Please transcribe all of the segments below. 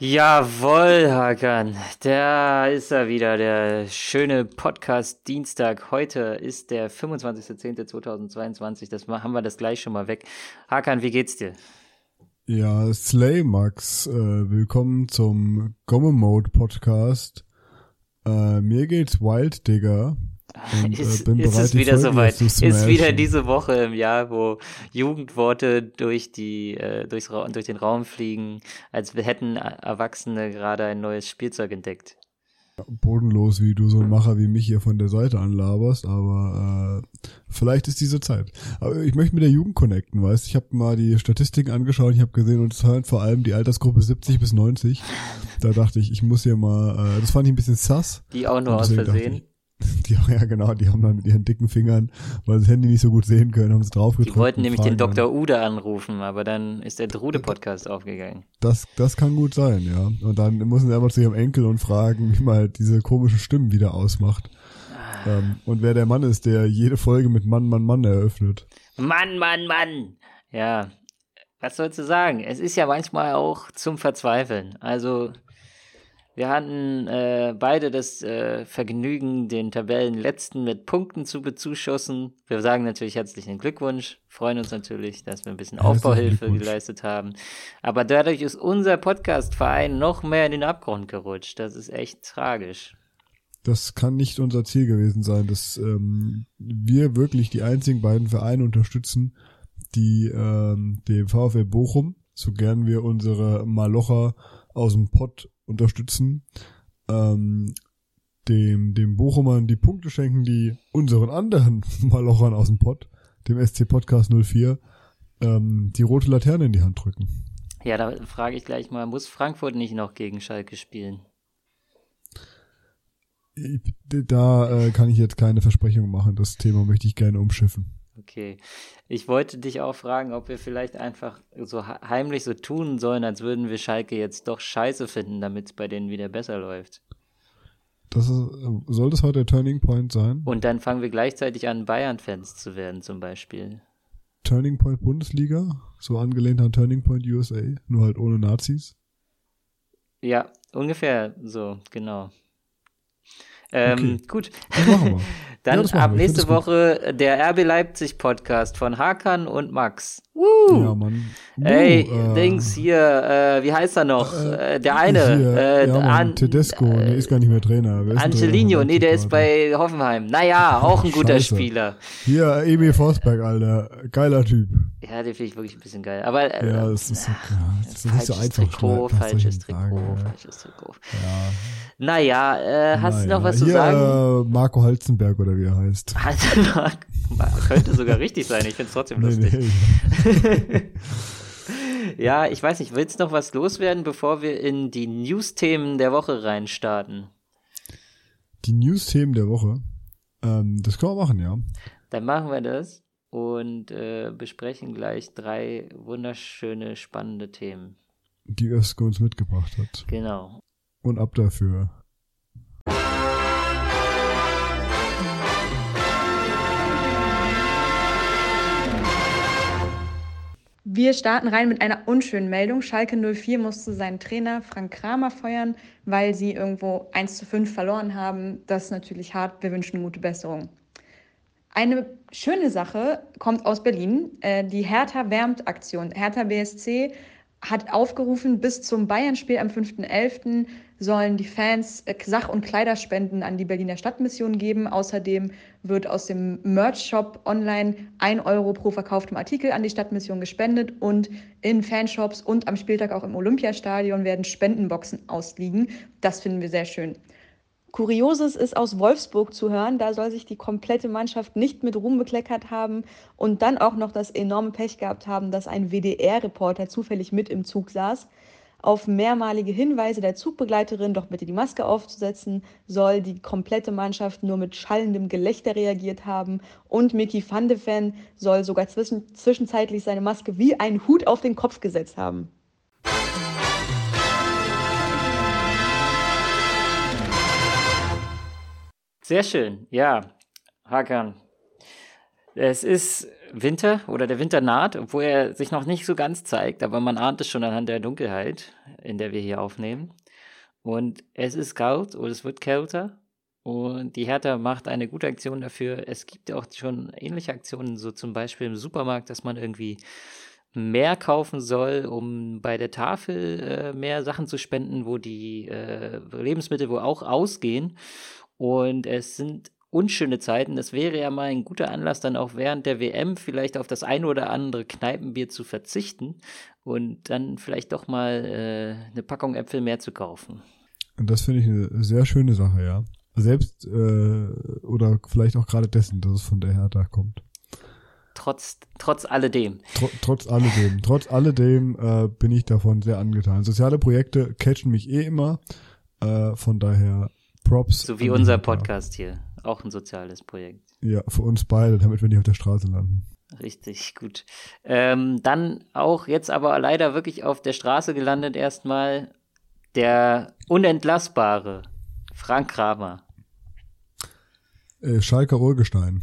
Jawohl, Hakan. Da ist er wieder, der schöne Podcast Dienstag. Heute ist der 25.10.2022. Das haben wir das gleich schon mal weg. Hakan, wie geht's dir? Ja, Slay Max, äh, willkommen zum Gomme Mode Podcast. Äh, mir geht's wild, Digga. Und, ist, äh, ist es wieder soweit? Ist wieder diese Woche im Jahr, wo Jugendworte durch die äh, durchs durch den Raum fliegen, als hätten Erwachsene gerade ein neues Spielzeug entdeckt. Bodenlos, wie du so ein Macher wie mich hier von der Seite anlaberst, aber äh, vielleicht ist diese Zeit. Aber ich möchte mit der Jugend connecten, weißt Ich habe mal die Statistiken angeschaut, ich habe gesehen, und es hören vor allem die Altersgruppe 70 bis 90. Da dachte ich, ich muss hier mal, äh, das fand ich ein bisschen sass. Die auch nur aus Versehen. Die, ja, genau, die haben dann mit ihren dicken Fingern, weil sie das Handy nicht so gut sehen können, haben sie draufgedrückt. Die wollten nämlich den Dr. Ude anrufen, aber dann ist der Drude-Podcast aufgegangen. Das, das kann gut sein, ja. Und dann müssen sie einfach zu ihrem Enkel und fragen, wie man halt diese komischen Stimmen wieder ausmacht. Ah. Ähm, und wer der Mann ist, der jede Folge mit Mann, Mann, Mann eröffnet. Mann, Mann, Mann! Ja, was sollst du sagen? Es ist ja manchmal auch zum Verzweifeln. Also, wir hatten äh, beide das äh, Vergnügen, den Tabellenletzten mit Punkten zu bezuschussen. Wir sagen natürlich herzlichen Glückwunsch, freuen uns natürlich, dass wir ein bisschen Aufbauhilfe geleistet haben. Aber dadurch ist unser Podcast-Verein noch mehr in den Abgrund gerutscht. Das ist echt tragisch. Das kann nicht unser Ziel gewesen sein, dass ähm, wir wirklich die einzigen beiden Vereine unterstützen, die ähm, dem VfL Bochum, so gern wir unsere Malocher aus dem Pott unterstützen, ähm, dem, dem Bochumern die Punkte schenken, die unseren anderen Malochern aus dem Pott, dem SC Podcast 04, ähm, die rote Laterne in die Hand drücken. Ja, da frage ich gleich mal, muss Frankfurt nicht noch gegen Schalke spielen? Da äh, kann ich jetzt keine Versprechung machen. Das Thema möchte ich gerne umschiffen. Okay. Ich wollte dich auch fragen, ob wir vielleicht einfach so heimlich so tun sollen, als würden wir Schalke jetzt doch scheiße finden, damit es bei denen wieder besser läuft. Das ist, soll das heute der Turning Point sein? Und dann fangen wir gleichzeitig an, Bayern-Fans zu werden, zum Beispiel. Turning Point Bundesliga? So angelehnt an Turning Point USA, nur halt ohne Nazis? Ja, ungefähr so, genau. Ähm, okay. Gut. Dann ja, ab nächste Woche der RB Leipzig Podcast von Hakan und Max. Woo! Ja, Mann. Uh, Ey, äh, Dings hier, äh, wie heißt er noch? Äh, äh der eine. Hier, äh, ja, Mann, Tedesco, äh, der ist gar nicht mehr Trainer. Angelino, nee, der ist bei Hoffenheim. Naja, auch ein guter Scheiße. Spieler. Hier, Emil Forsberg, Alter. Geiler Typ. Ja, den finde ich wirklich ein bisschen geil. Aber, äh, ja, das ist, so, ja, das ist nicht so einfach. Trikot, falsches Trikot, sagen, falsches Trikot. Ja. Naja, äh, hast du noch was zu hier, sagen? Marco Halzenberg oder wie er heißt. Könnte sogar richtig sein, ich finde es trotzdem lustig. Nee. ja, ich weiß nicht, willst du noch was loswerden, bevor wir in die News-Themen der Woche reinstarten? Die News-Themen der Woche? Ähm, das können wir machen, ja. Dann machen wir das und äh, besprechen gleich drei wunderschöne, spannende Themen. Die Ösko uns mitgebracht hat. Genau. Und ab dafür. Wir starten rein mit einer unschönen Meldung. Schalke 04 musste seinen Trainer Frank Kramer feuern, weil sie irgendwo 1 zu 5 verloren haben. Das ist natürlich hart. Wir wünschen gute Besserung. Eine schöne Sache kommt aus Berlin, äh, die Hertha wärmt Aktion. Hertha BSC hat aufgerufen, bis zum Bayern-Spiel am 5.11. sollen die Fans äh, Sach- und Kleiderspenden an die Berliner Stadtmission geben. Außerdem wird aus dem Merch-Shop online ein Euro pro verkauftem Artikel an die Stadtmission gespendet und in Fanshops und am Spieltag auch im Olympiastadion werden Spendenboxen ausliegen. Das finden wir sehr schön. Kurioses ist aus Wolfsburg zu hören. Da soll sich die komplette Mannschaft nicht mit Ruhm bekleckert haben und dann auch noch das enorme Pech gehabt haben, dass ein WDR-Reporter zufällig mit im Zug saß. Auf mehrmalige Hinweise der Zugbegleiterin, doch bitte die Maske aufzusetzen, soll die komplette Mannschaft nur mit schallendem Gelächter reagiert haben. Und Mickey van de Ven soll sogar zwischen, zwischenzeitlich seine Maske wie ein Hut auf den Kopf gesetzt haben. Sehr schön, ja. Hakan. Es ist Winter oder der Winter naht, obwohl er sich noch nicht so ganz zeigt, aber man ahnt es schon anhand der Dunkelheit. in der wir hier aufnehmen. Und es ist kalt und es wird kälter. Und die Hertha macht eine gute Aktion dafür. Es gibt auch schon ähnliche Aktionen, so zum Beispiel im Supermarkt, dass man irgendwie mehr kaufen soll, um bei der Tafel äh, mehr Sachen zu spenden, wo die äh, Lebensmittel wohl auch ausgehen. Und es sind unschöne Zeiten. Das wäre ja mal ein guter Anlass, dann auch während der WM vielleicht auf das ein oder andere Kneipenbier zu verzichten und dann vielleicht doch mal äh, eine Packung Äpfel mehr zu kaufen. Und das finde ich eine sehr schöne Sache, ja. Selbst äh, oder vielleicht auch gerade dessen, dass es von der Hertha kommt. Trotz, trotz alledem. Tr trotz alledem. trotz alledem äh, bin ich davon sehr angetan. Soziale Projekte catchen mich eh immer. Äh, von daher Props. So wie unser Podcast hier. Auch ein soziales Projekt. Ja, für uns beide, damit wir nicht auf der Straße landen. Richtig, gut. Ähm, dann auch jetzt aber leider wirklich auf der Straße gelandet erstmal der unentlassbare Frank Kramer. Äh, Schalker Urgestein.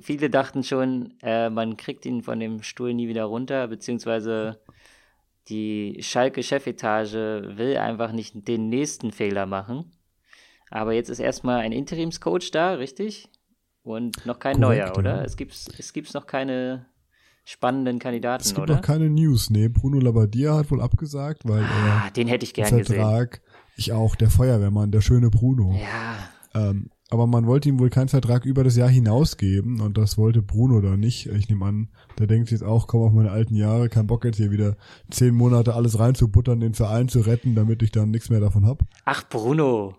Viele dachten schon, äh, man kriegt ihn von dem Stuhl nie wieder runter, beziehungsweise die Schalke-Chefetage will einfach nicht den nächsten Fehler machen. Aber jetzt ist erstmal ein Interimscoach da, richtig? Und noch kein Korrekt, neuer, oder? Ja. Es gibt es gibt's noch keine spannenden Kandidaten, Es gibt oder? noch keine News. Nee, Bruno Labbadia hat wohl abgesagt, weil ah, er den hätte ich gern Vertrag, gesehen. Ich auch, der Feuerwehrmann, der schöne Bruno. Ja. Ähm, aber man wollte ihm wohl keinen Vertrag über das Jahr hinaus geben und das wollte Bruno da nicht. Ich nehme an, der denkt jetzt auch, komm auf meine alten Jahre, kein Bock jetzt hier wieder zehn Monate alles reinzubuttern, den Verein zu retten, damit ich dann nichts mehr davon hab. Ach, Bruno.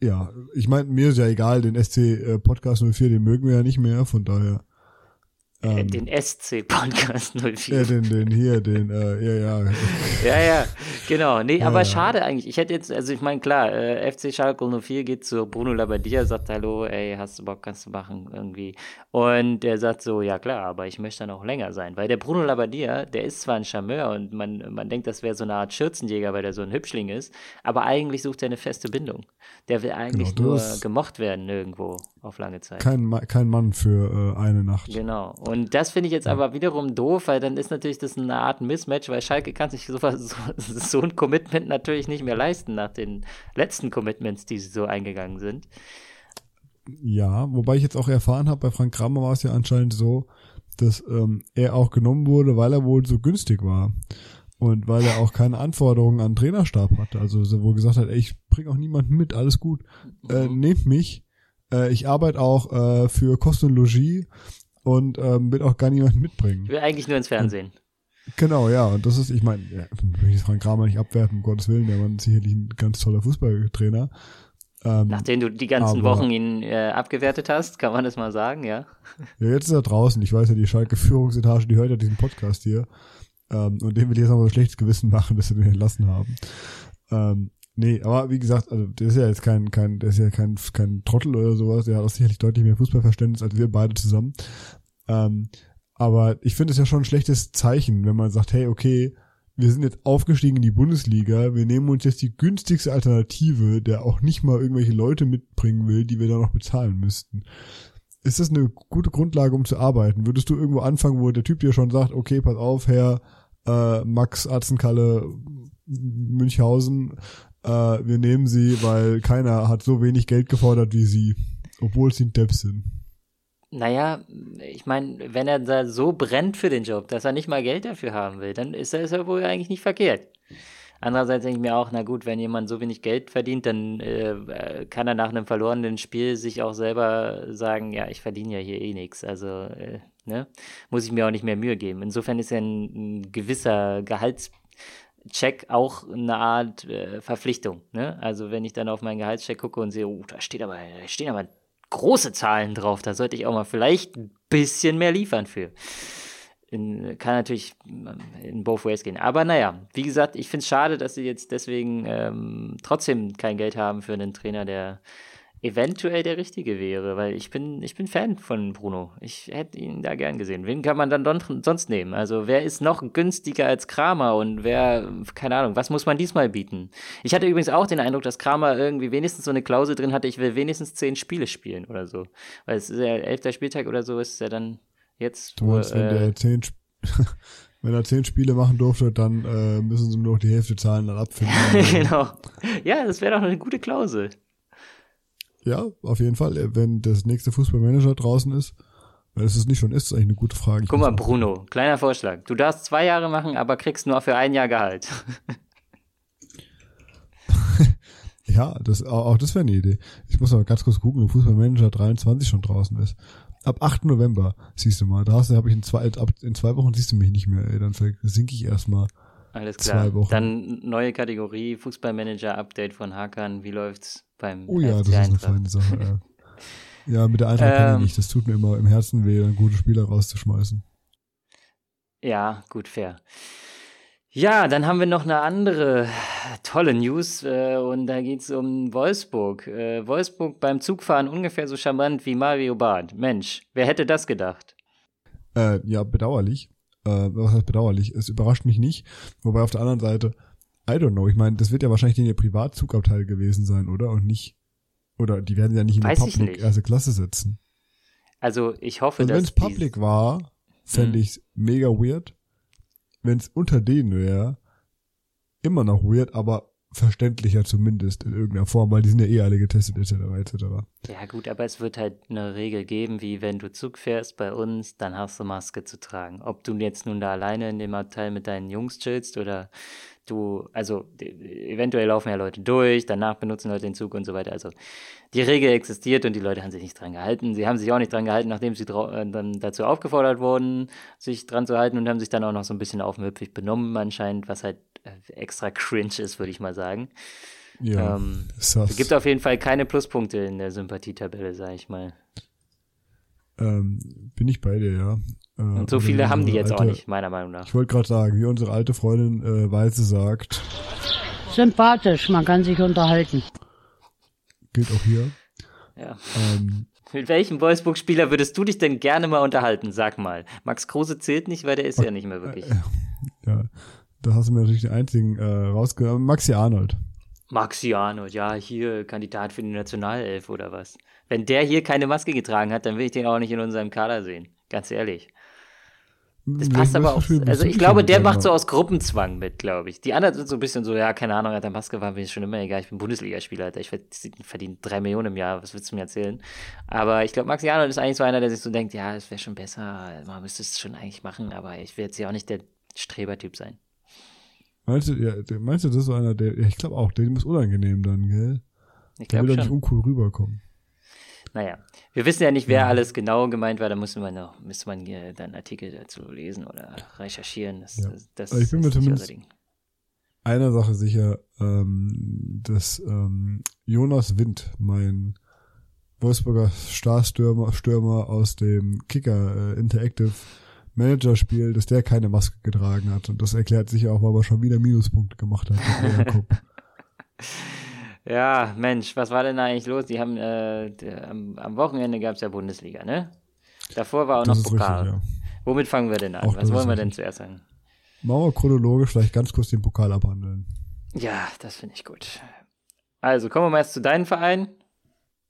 Ja, ich meine, mir ist ja egal, den SC äh, Podcast 04, den mögen wir ja nicht mehr, von daher ähm, den SC Podcast 04. Ja, den, den hier, den, äh, ja, ja. ja, ja, genau. Nee, ja, aber ja. schade eigentlich. Ich hätte jetzt, also ich meine, klar, äh, FC Schalke 04 geht zu Bruno Labbadia, sagt Hallo, ey, hast du Bock, kannst du machen, irgendwie. Und der sagt so, ja klar, aber ich möchte dann auch länger sein. Weil der Bruno Labbadia, der ist zwar ein Charmeur und man, man denkt, das wäre so eine Art Schürzenjäger, weil der so ein Hübschling ist, aber eigentlich sucht er eine feste Bindung. Der will eigentlich genau, nur gemocht werden irgendwo auf lange Zeit. Kein, kein Mann für äh, eine Nacht. Genau. Und das finde ich jetzt aber wiederum doof, weil dann ist natürlich das eine Art Mismatch, weil Schalke kann sich so, so, so ein Commitment natürlich nicht mehr leisten nach den letzten Commitments, die sie so eingegangen sind. Ja, wobei ich jetzt auch erfahren habe, bei Frank Kramer war es ja anscheinend so, dass ähm, er auch genommen wurde, weil er wohl so günstig war. Und weil er auch keine Anforderungen an Trainerstab hatte. Also so wohl gesagt hat, ey, ich bringe auch niemanden mit, alles gut. Äh, mhm. nehmt mich. Äh, ich arbeite auch äh, für Kosten und Logis und ähm, will auch gar niemanden mitbringen. Ich will eigentlich nur ins Fernsehen. Genau, ja, und das ist, ich meine, ja, will ich Frank Kramer nicht abwerten, um Gottes Willen, der Mann ist sicherlich ein ganz toller Fußballtrainer. Ähm, Nachdem du die ganzen aber, Wochen ihn äh, abgewertet hast, kann man das mal sagen, ja? Ja, jetzt ist er draußen. Ich weiß ja, die Schalke Führungsetage, die hört ja diesen Podcast hier. Ähm, und dem will ich jetzt noch mal ein schlechtes Gewissen machen, dass sie den entlassen haben. Ähm, nee, aber wie gesagt, also der ist ja jetzt kein, kein, der ist ja kein, kein Trottel oder sowas. Der hat auch sicherlich deutlich mehr Fußballverständnis als wir beide zusammen. Ähm, aber ich finde es ja schon ein schlechtes Zeichen, wenn man sagt, hey, okay, wir sind jetzt aufgestiegen in die Bundesliga, wir nehmen uns jetzt die günstigste Alternative, der auch nicht mal irgendwelche Leute mitbringen will, die wir da noch bezahlen müssten. Ist das eine gute Grundlage, um zu arbeiten? Würdest du irgendwo anfangen, wo der Typ dir schon sagt, okay, pass auf, Herr äh, Max Atzenkalle Münchhausen, äh, wir nehmen sie, weil keiner hat so wenig Geld gefordert wie sie, obwohl sie ein Depp sind. Naja, ich meine, wenn er da so brennt für den Job, dass er nicht mal Geld dafür haben will, dann ist das ja wohl eigentlich nicht verkehrt. Andererseits denke ich mir auch, na gut, wenn jemand so wenig Geld verdient, dann äh, kann er nach einem verlorenen Spiel sich auch selber sagen, ja, ich verdiene ja hier eh nichts. Also, äh, ne, muss ich mir auch nicht mehr Mühe geben. Insofern ist ja ein, ein gewisser Gehaltscheck auch eine Art äh, Verpflichtung. Ne? Also wenn ich dann auf meinen Gehaltscheck gucke und sehe, oh, da steht aber, da stehen aber große Zahlen drauf. Da sollte ich auch mal vielleicht ein bisschen mehr liefern für. In, kann natürlich in both ways gehen. Aber naja, wie gesagt, ich finde es schade, dass sie jetzt deswegen ähm, trotzdem kein Geld haben für einen Trainer, der eventuell der richtige wäre, weil ich bin, ich bin Fan von Bruno. Ich hätte ihn da gern gesehen. Wen kann man dann sonst nehmen? Also wer ist noch günstiger als Kramer und wer, keine Ahnung, was muss man diesmal bieten? Ich hatte übrigens auch den Eindruck, dass Kramer irgendwie wenigstens so eine Klausel drin hatte, ich will wenigstens zehn Spiele spielen oder so. Weil es ist ja elfter Spieltag oder so ist ja dann jetzt. Du meinst, äh, wenn der zehn wenn er zehn Spiele machen durfte, dann äh, müssen sie nur noch die Hälfte zahlen, dann abfinden. genau. Ja, das wäre doch eine gute Klausel. Ja, auf jeden Fall. Wenn das nächste Fußballmanager draußen ist, weil es es nicht schon ist, ist eigentlich eine gute Frage. Ich Guck mal, Bruno, kleiner Vorschlag. Du darfst zwei Jahre machen, aber kriegst nur für ein Jahr Gehalt. ja, das, auch das wäre eine Idee. Ich muss aber ganz kurz gucken, ob Fußballmanager 23 schon draußen ist. Ab 8. November, siehst du mal. Da habe ich in zwei, ab, in zwei Wochen siehst du mich nicht mehr, ey. Dann sinke ich erstmal. Alles klar. Dann neue Kategorie, Fußballmanager-Update von Hakan. Wie läuft's beim Oh ja, das ist eine feine Sache, ja. Mit der Eintracht ähm, kann ich nicht. Das tut mir immer im Herzen weh, dann gute Spieler rauszuschmeißen. Ja, gut, fair. Ja, dann haben wir noch eine andere tolle News äh, und da geht es um Wolfsburg. Äh, Wolfsburg beim Zugfahren ungefähr so charmant wie Mario Barth. Mensch, wer hätte das gedacht? Äh, ja, bedauerlich. Äh, was heißt bedauerlich? Es überrascht mich nicht. Wobei auf der anderen Seite, I don't know, ich meine, das wird ja wahrscheinlich den ihr Privatzugabteil gewesen sein, oder? Und nicht, oder die werden ja nicht in Weiß die Public erste Klasse setzen. Also ich hoffe, also, dass. Wenn es Public war, fände ich es mega weird wenn es unter denen wäre, immer noch weird, aber verständlicher zumindest in irgendeiner Form, weil die sind ja eh alle getestet etc. etc. Ja gut, aber es wird halt eine Regel geben, wie wenn du Zug fährst bei uns, dann hast du Maske zu tragen. Ob du jetzt nun da alleine in dem Abteil mit deinen Jungs chillst oder du, also eventuell laufen ja Leute durch, danach benutzen Leute den Zug und so weiter. Also die Regel existiert und die Leute haben sich nicht dran gehalten. Sie haben sich auch nicht dran gehalten, nachdem sie äh, dann dazu aufgefordert wurden, sich dran zu halten und haben sich dann auch noch so ein bisschen aufmüpfig benommen anscheinend, was halt äh, extra cringe ist, würde ich mal sagen. Ja, ähm, es gibt auf jeden Fall keine Pluspunkte in der Sympathietabelle, sage ich mal. Ähm, bin ich bei dir, ja. Äh, und so viele haben die jetzt alte, auch nicht, meiner Meinung nach. Ich wollte gerade sagen, wie unsere alte Freundin äh, Weiße sagt. Sympathisch, man kann sich unterhalten. Gilt auch hier. Ja. Ähm, Mit welchem Wolfsburg-Spieler würdest du dich denn gerne mal unterhalten? Sag mal. Max Kruse zählt nicht, weil der ist ja nicht mehr wirklich. Äh, ja, da hast du mir natürlich den einzigen äh, rausgenommen. Maxi Arnold. Maxi Arnold, ja, hier Kandidat für die Nationalelf oder was. Wenn der hier keine Maske getragen hat, dann will ich den auch nicht in unserem Kader sehen. Ganz ehrlich. Das passt aber auch. Also ich glaube, der macht so aus Gruppenzwang mit, glaube ich. Die anderen sind so ein bisschen so, ja, keine Ahnung, hat der Maske war mir schon immer egal. Ich bin Bundesligaspieler, Alter. Ich verdiene drei Millionen im Jahr. Was willst du mir erzählen? Aber ich glaube, Max Arnold ist eigentlich so einer, der sich so denkt, ja, es wäre schon besser. Man müsste es schon eigentlich machen, aber ich will jetzt ja auch nicht der Strebertyp sein. Meinst du, ja, meinst du, das ist so einer, der, ja, ich glaube auch, dem ist unangenehm dann, gell? Ich glaube schon. Der will nicht uncool rüberkommen. Naja, wir wissen ja nicht, wer ja. alles genau gemeint war. Da müsste man noch, müsste man hier dann Artikel dazu lesen oder recherchieren. Das, ja. das, das ich bin mir zumindest einer Sache sicher, ähm, dass ähm, Jonas Wind, mein Wolfsburger Starstürmer Stürmer aus dem Kicker äh, Interactive Manager Spiel, dass der keine Maske getragen hat. Und das erklärt sich auch, weil er schon wieder Minuspunkte gemacht hat. Ja, Mensch, was war denn eigentlich los? Die haben äh, am, am, Wochenende gab es ja Bundesliga, ne? Davor war auch das noch Pokal. Richtig, ja. Womit fangen wir denn an? Auch was wollen wir denn zuerst sagen? Machen wir chronologisch vielleicht ganz kurz den Pokal abhandeln. Ja, das finde ich gut. Also, kommen wir mal erst zu deinem Verein.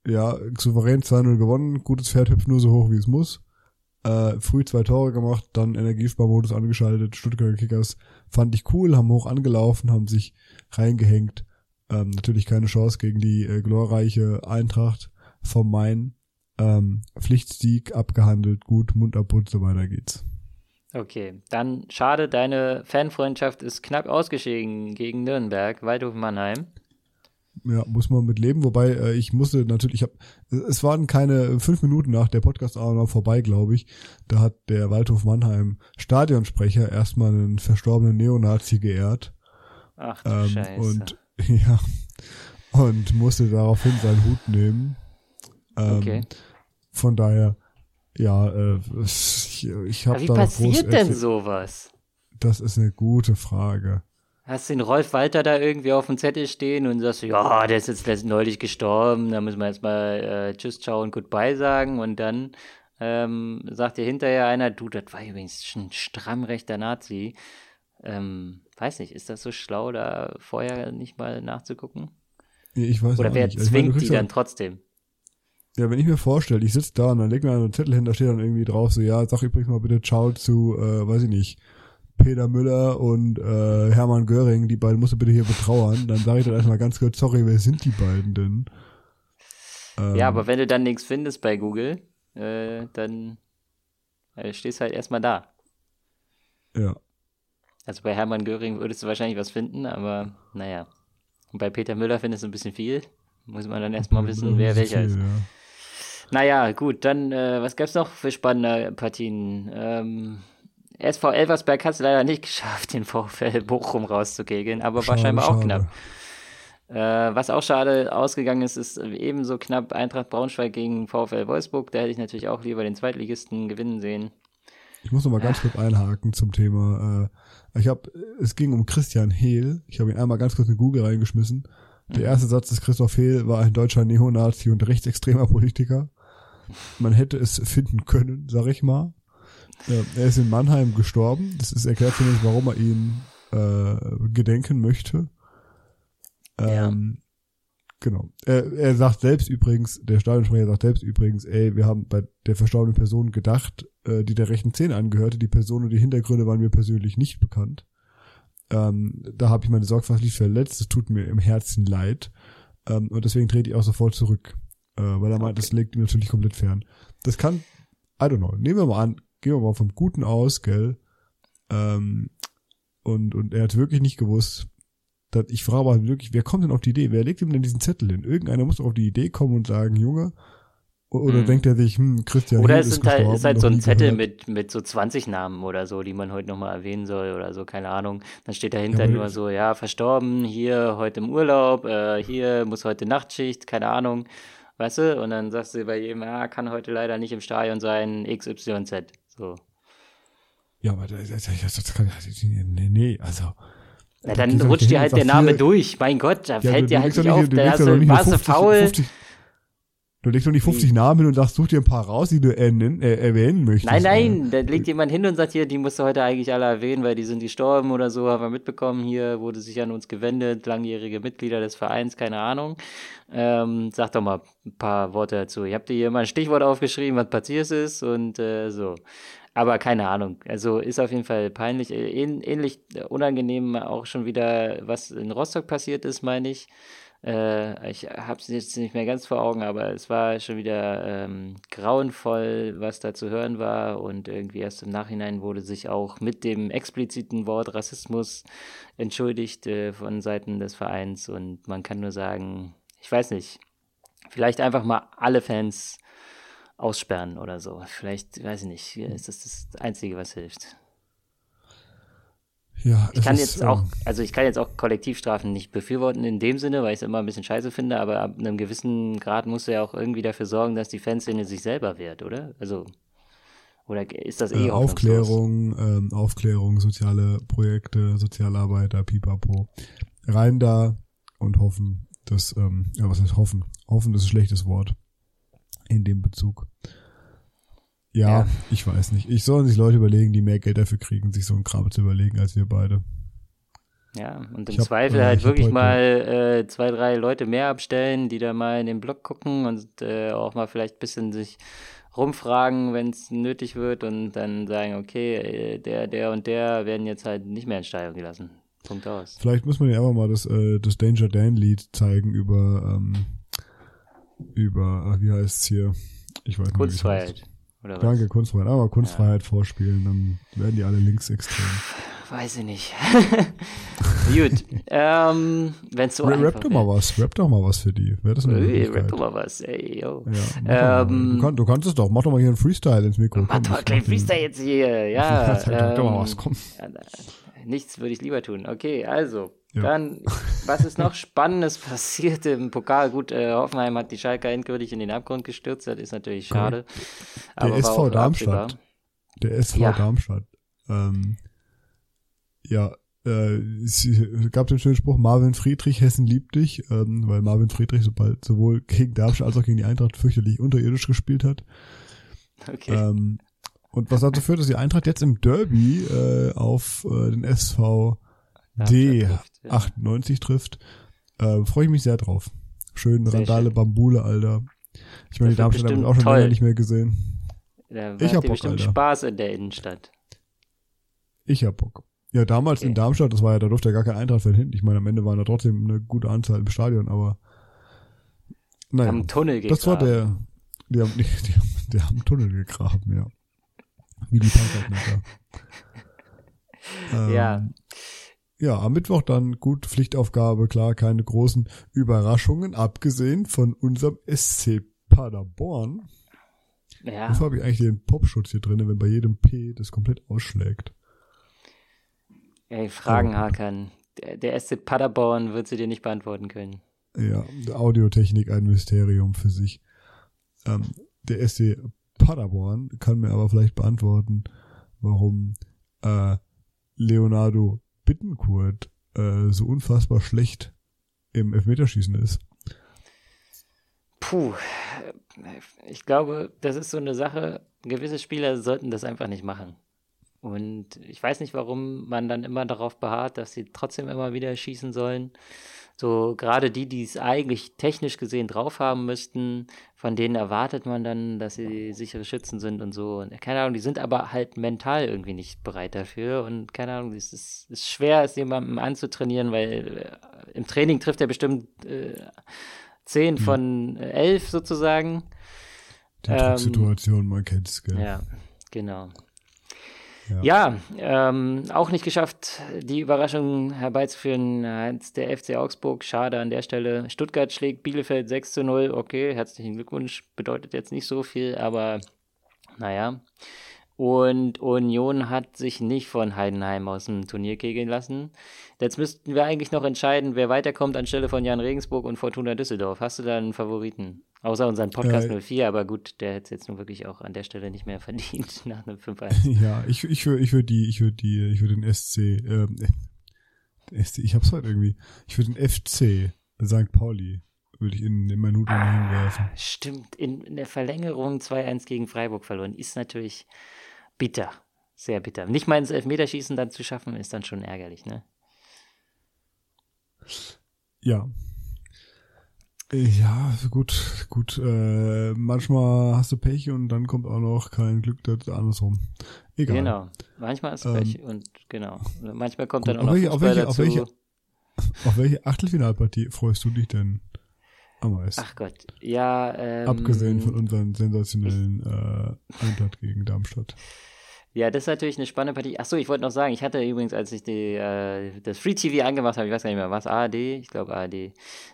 Ja, souverän 2-0 gewonnen. Gutes Pferd hüpft nur so hoch, wie es muss. Äh, früh zwei Tore gemacht, dann Energiesparmodus angeschaltet. Stuttgarter Kickers fand ich cool, haben hoch angelaufen, haben sich reingehängt. Ähm, natürlich keine Chance gegen die äh, glorreiche Eintracht vom Main. Ähm, Pflichtsieg abgehandelt, gut, Mund abputzt, so weiter geht's. Okay, dann schade, deine Fanfreundschaft ist knapp ausgeschieden gegen Nürnberg, Waldhof Mannheim. Ja, muss man mit leben, wobei äh, ich musste natürlich, ich hab, es waren keine fünf Minuten nach der Podcast auch noch vorbei, glaube ich. Da hat der Waldhof Mannheim Stadionsprecher erstmal einen verstorbenen Neonazi geehrt. Ach du ähm, Scheiße. Und Ja. Und musste daraufhin seinen Hut nehmen. Ähm, okay. Von daher, ja, äh, ich, ich habe da. Wie passiert denn sowas? Das ist eine gute Frage. Hast du den Rolf Walter da irgendwie auf dem Zettel stehen und sagst, ja, der ist jetzt neulich gestorben, da müssen wir jetzt mal äh, Tschüss, Ciao und Goodbye sagen und dann ähm, sagt dir hinterher einer, du, das war übrigens ein stramm rechter Nazi. Ähm, weiß nicht, ist das so schlau, da vorher nicht mal nachzugucken? Ich weiß Oder wer nicht. Also zwingt meine, die dann trotzdem? Ja, wenn ich mir vorstelle, ich sitze da und dann leg mir einen Zettel hin, da steht dann irgendwie drauf, so, ja, sag übrigens mal bitte Ciao zu, äh, weiß ich nicht, Peter Müller und äh, Hermann Göring, die beiden musst du bitte hier betrauern. Dann sage ich dann erstmal ganz kurz, sorry, wer sind die beiden denn? Ähm, ja, aber wenn du dann nichts findest bei Google, äh, dann äh, stehst halt erstmal da. Ja. Also bei Hermann Göring würdest du wahrscheinlich was finden, aber naja. Und bei Peter Müller findest du ein bisschen viel. Muss man dann erstmal wissen, wer welcher ist. Ja. Naja, gut, dann, äh, was gab's noch für spannende Partien? Ähm, SV Elversberg hat es leider nicht geschafft, den VfL Bochum rauszukegeln, aber schade, war scheinbar auch schade. knapp. Äh, was auch schade ausgegangen ist, ist ebenso knapp Eintracht Braunschweig gegen VfL Wolfsburg. Da hätte ich natürlich auch lieber den Zweitligisten gewinnen sehen. Ich muss noch mal ganz kurz einhaken zum Thema. Äh, ich habe, es ging um Christian Hehl. Ich habe ihn einmal ganz kurz in Google reingeschmissen. Der mhm. erste Satz des Christoph Hehl war ein deutscher Neonazi und rechtsextremer Politiker. Man hätte es finden können, sag ich mal. Ja, er ist in Mannheim gestorben. Das ist erklärt zumindest, warum er ihn äh, gedenken möchte. Ähm, ja. Genau. Er, er sagt selbst übrigens, der Stadionsprecher sagt selbst übrigens, ey, wir haben bei der verstorbenen Person gedacht, äh, die der rechten Szene angehörte. Die Person und die Hintergründe waren mir persönlich nicht bekannt. Ähm, da habe ich meine Sorgfalt verletzt. Es tut mir im Herzen leid. Ähm, und deswegen trete ich auch sofort zurück. Äh, weil er meint, das legt ihm natürlich komplett fern. Das kann, I don't know, nehmen wir mal an, gehen wir mal vom Guten aus, gell? Ähm, und, und er hat wirklich nicht gewusst, dass ich frage aber wirklich, wer kommt denn auf die Idee? Wer legt ihm denn diesen Zettel hin? Irgendeiner muss auf die Idee kommen und sagen, Junge, oder hm. denkt er sich, hm, Christian Oder es ist, halt, ist halt so ein Zettel mit, mit so 20 Namen oder so, die man heute nochmal erwähnen soll oder so, keine Ahnung. Dann steht dahinter ja, nur so, ja, verstorben, hier heute im Urlaub, äh, hier muss heute Nachtschicht, keine Ahnung. Weißt du? Und dann sagst du bei jedem, ja, kann heute leider nicht im Stadion sein, XYZ. So. Ja, aber das, das, das kann, nee, nee, also. Na, dann rutscht dir halt der Name durch. Mein Gott, da fällt dir halt nicht auf. Da warst du faul. 50, Du legst doch nicht 50 Namen hin und sagst, such dir ein paar raus, die du erwähnen, äh, erwähnen möchtest. Nein, nein, da legt jemand hin und sagt hier, die musst du heute eigentlich alle erwähnen, weil die sind gestorben oder so, haben wir mitbekommen. Hier wurde sich an uns gewendet, langjährige Mitglieder des Vereins, keine Ahnung. Ähm, sag doch mal ein paar Worte dazu. Ich habe dir hier mal ein Stichwort aufgeschrieben, was passiert ist und äh, so. Aber keine Ahnung. Also ist auf jeden Fall peinlich. Ähnlich unangenehm auch schon wieder, was in Rostock passiert ist, meine ich. Äh, ich habe es jetzt nicht mehr ganz vor Augen, aber es war schon wieder ähm, grauenvoll, was da zu hören war. Und irgendwie erst im Nachhinein wurde sich auch mit dem expliziten Wort Rassismus entschuldigt äh, von Seiten des Vereins. Und man kann nur sagen, ich weiß nicht, vielleicht einfach mal alle Fans aussperren oder so. Vielleicht, weiß ich nicht, ist das das Einzige, was hilft. Ja, ich kann jetzt auch, ähm, also ich kann jetzt auch Kollektivstrafen nicht befürworten in dem Sinne, weil ich es immer ein bisschen scheiße finde, aber ab einem gewissen Grad musst du ja auch irgendwie dafür sorgen, dass die Fanszene sich selber wehrt, oder? Also, oder ist das eh äh, Aufklärung, ähm, Aufklärung, soziale Projekte, Sozialarbeiter, pipapo. Rein da und hoffen, dass, ähm, ja, was heißt hoffen? Hoffen ist ein schlechtes Wort in dem Bezug. Ja, ja, ich weiß nicht. Ich sollen sich Leute überlegen, die mehr Geld dafür kriegen, sich so einen Kram zu überlegen, als wir beide. Ja, und im ich Zweifel hab, äh, halt wirklich mal äh, zwei, drei Leute mehr abstellen, die da mal in den Blog gucken und äh, auch mal vielleicht ein bisschen sich rumfragen, wenn es nötig wird und dann sagen, okay, äh, der, der und der werden jetzt halt nicht mehr in Steuerung gelassen. Punkt aus. Vielleicht muss man ja einfach mal das, äh, das Danger Dan Lied zeigen über, ähm, über, wie heißt es hier? Ich weiß nicht. Oder Danke, was? Kunstfreiheit. Aber Kunstfreiheit ja. vorspielen, dann werden die alle linksextrem. Weiß ich nicht. Gut. ähm, wenn's so Rap, rap doch mal was. Rap doch mal was für die. Wäre das eine Ui, Rap doch mal was. Ey, yo. Ja, ähm, du, kann, du, kannst es doch. Mach doch mal hier einen Freestyle ins Mikro. Mach doch mal einen Freestyle jetzt hier. Ja. ja ähm, doch mal was. Komm. Ja, nichts würde ich lieber tun. Okay, also. Ja. Dann, was ist noch Spannendes passiert im Pokal? Gut, äh, Hoffenheim hat die Schalke endgültig in den Abgrund gestürzt, das ist natürlich schade. Der SV Darmstadt. Absehbar. Der SV ja. Darmstadt. Ähm, ja, äh, es gab den schönen Spruch, Marvin Friedrich, Hessen liebt dich, ähm, weil Marvin Friedrich sobald sowohl gegen Darmstadt als auch gegen die Eintracht fürchterlich unterirdisch gespielt hat. Okay. Ähm, und was dazu führt, dass die Eintracht jetzt im Derby äh, auf äh, den SV D 98 trifft. Äh, Freue ich mich sehr drauf. Schön sehr Randale schön. Bambule, Alter. Ich meine, die Darmstadt haben wir auch schon länger nicht mehr gesehen. Ich hab Bock, bestimmt Alter. Spaß in der Innenstadt. Ich hab Bock. Ja, damals Okay. in Darmstadt, das war ja, da durfte ja gar kein Eintrachtfan hin. Ich meine, am Ende waren da trotzdem eine gute Anzahl im Stadion, aber naja, Am Tunnel gegraben. das war der, die haben, die, die, haben- die haben Tunnel gegraben, ja. Wie die Panzerknacker. ähm, Ja. Ja, am Mittwoch dann gut Pflichtaufgabe, klar, keine großen Überraschungen, abgesehen von unserem SC Paderborn. Ja. Wofür habe ich eigentlich den Popschutz hier drin, wenn bei jedem P das komplett ausschlägt? Ey, Fragen Oh. hakern. Der, der SC Paderborn wird sie dir nicht beantworten können. Ja, Audiotechnik ein Mysterium für sich. Ähm, der SC Paderborn kann mir aber vielleicht beantworten, warum äh, Leonardo Bittencourt äh, so unfassbar schlecht im Elfmeterschießen ist. Puh, ich glaube, das ist so eine Sache, gewisse Spieler sollten das einfach nicht machen. Und ich weiß nicht, warum man dann immer darauf beharrt, dass sie trotzdem immer wieder schießen sollen. So gerade die, die es eigentlich technisch gesehen drauf haben müssten, von denen erwartet man dann, dass sie sichere Schützen sind und so. Und keine Ahnung, die sind aber halt mental irgendwie nicht bereit dafür. Und keine Ahnung, es ist, ist schwer, es jemandem anzutrainieren, weil äh, im Training trifft er bestimmt äh, 10 von äh, 11 sozusagen. Die Ähm, Drucksituation, man kennt's, gell? Ja, genau. Ja. Ja, ähm, auch nicht geschafft, die Überraschung herbeizuführen hat der FC Augsburg. Schade an der Stelle. Stuttgart schlägt Bielefeld 6 zu 0. Okay, herzlichen Glückwunsch. Bedeutet jetzt nicht so viel, aber naja. Und Union hat sich nicht von Heidenheim aus dem Turnier kegeln lassen. Jetzt müssten wir eigentlich noch entscheiden, wer weiterkommt anstelle von Jan Regensburg und Fortuna Düsseldorf. Hast du da einen Favoriten? Außer unseren Podcast Äh, 04, aber gut, der hätte es jetzt nun wirklich auch an der Stelle nicht mehr verdient nach einem 5-1. Ja, ich, ich würde ich würd die, ich würde die, ich würde den SC, ähm, den SC, ich hab's heute irgendwie, ich würde den FC St. Pauli, würde ich in, in Minuten hinwerfen. Stimmt, in, in der Verlängerung 2-1 gegen Freiburg verloren. Ist natürlich bitter. Sehr bitter. Nicht mal ins Elfmeterschießen dann zu schaffen, ist dann schon ärgerlich, ne? Ja. Ja, gut, gut. Äh, manchmal hast du Pech und dann kommt auch noch kein Glück andersrum. Egal. Genau. Manchmal ist Ähm, Pech und genau. Manchmal kommt gut, dann auch auf noch welche- auf Fußball welche- auf dazu. welche- Auf welche Achtelfinalpartie freust du dich denn am meisten? Ach Gott. Ja, ähm, Abgesehen von unseren sensationellen äh, Eintracht gegen Darmstadt. Ja, das ist natürlich eine spannende Partie. Achso, ich wollte noch sagen, ich hatte übrigens, als ich die, äh, das Free TV angemacht habe, ich weiß gar nicht mehr, was, ARD, ich glaube ARD,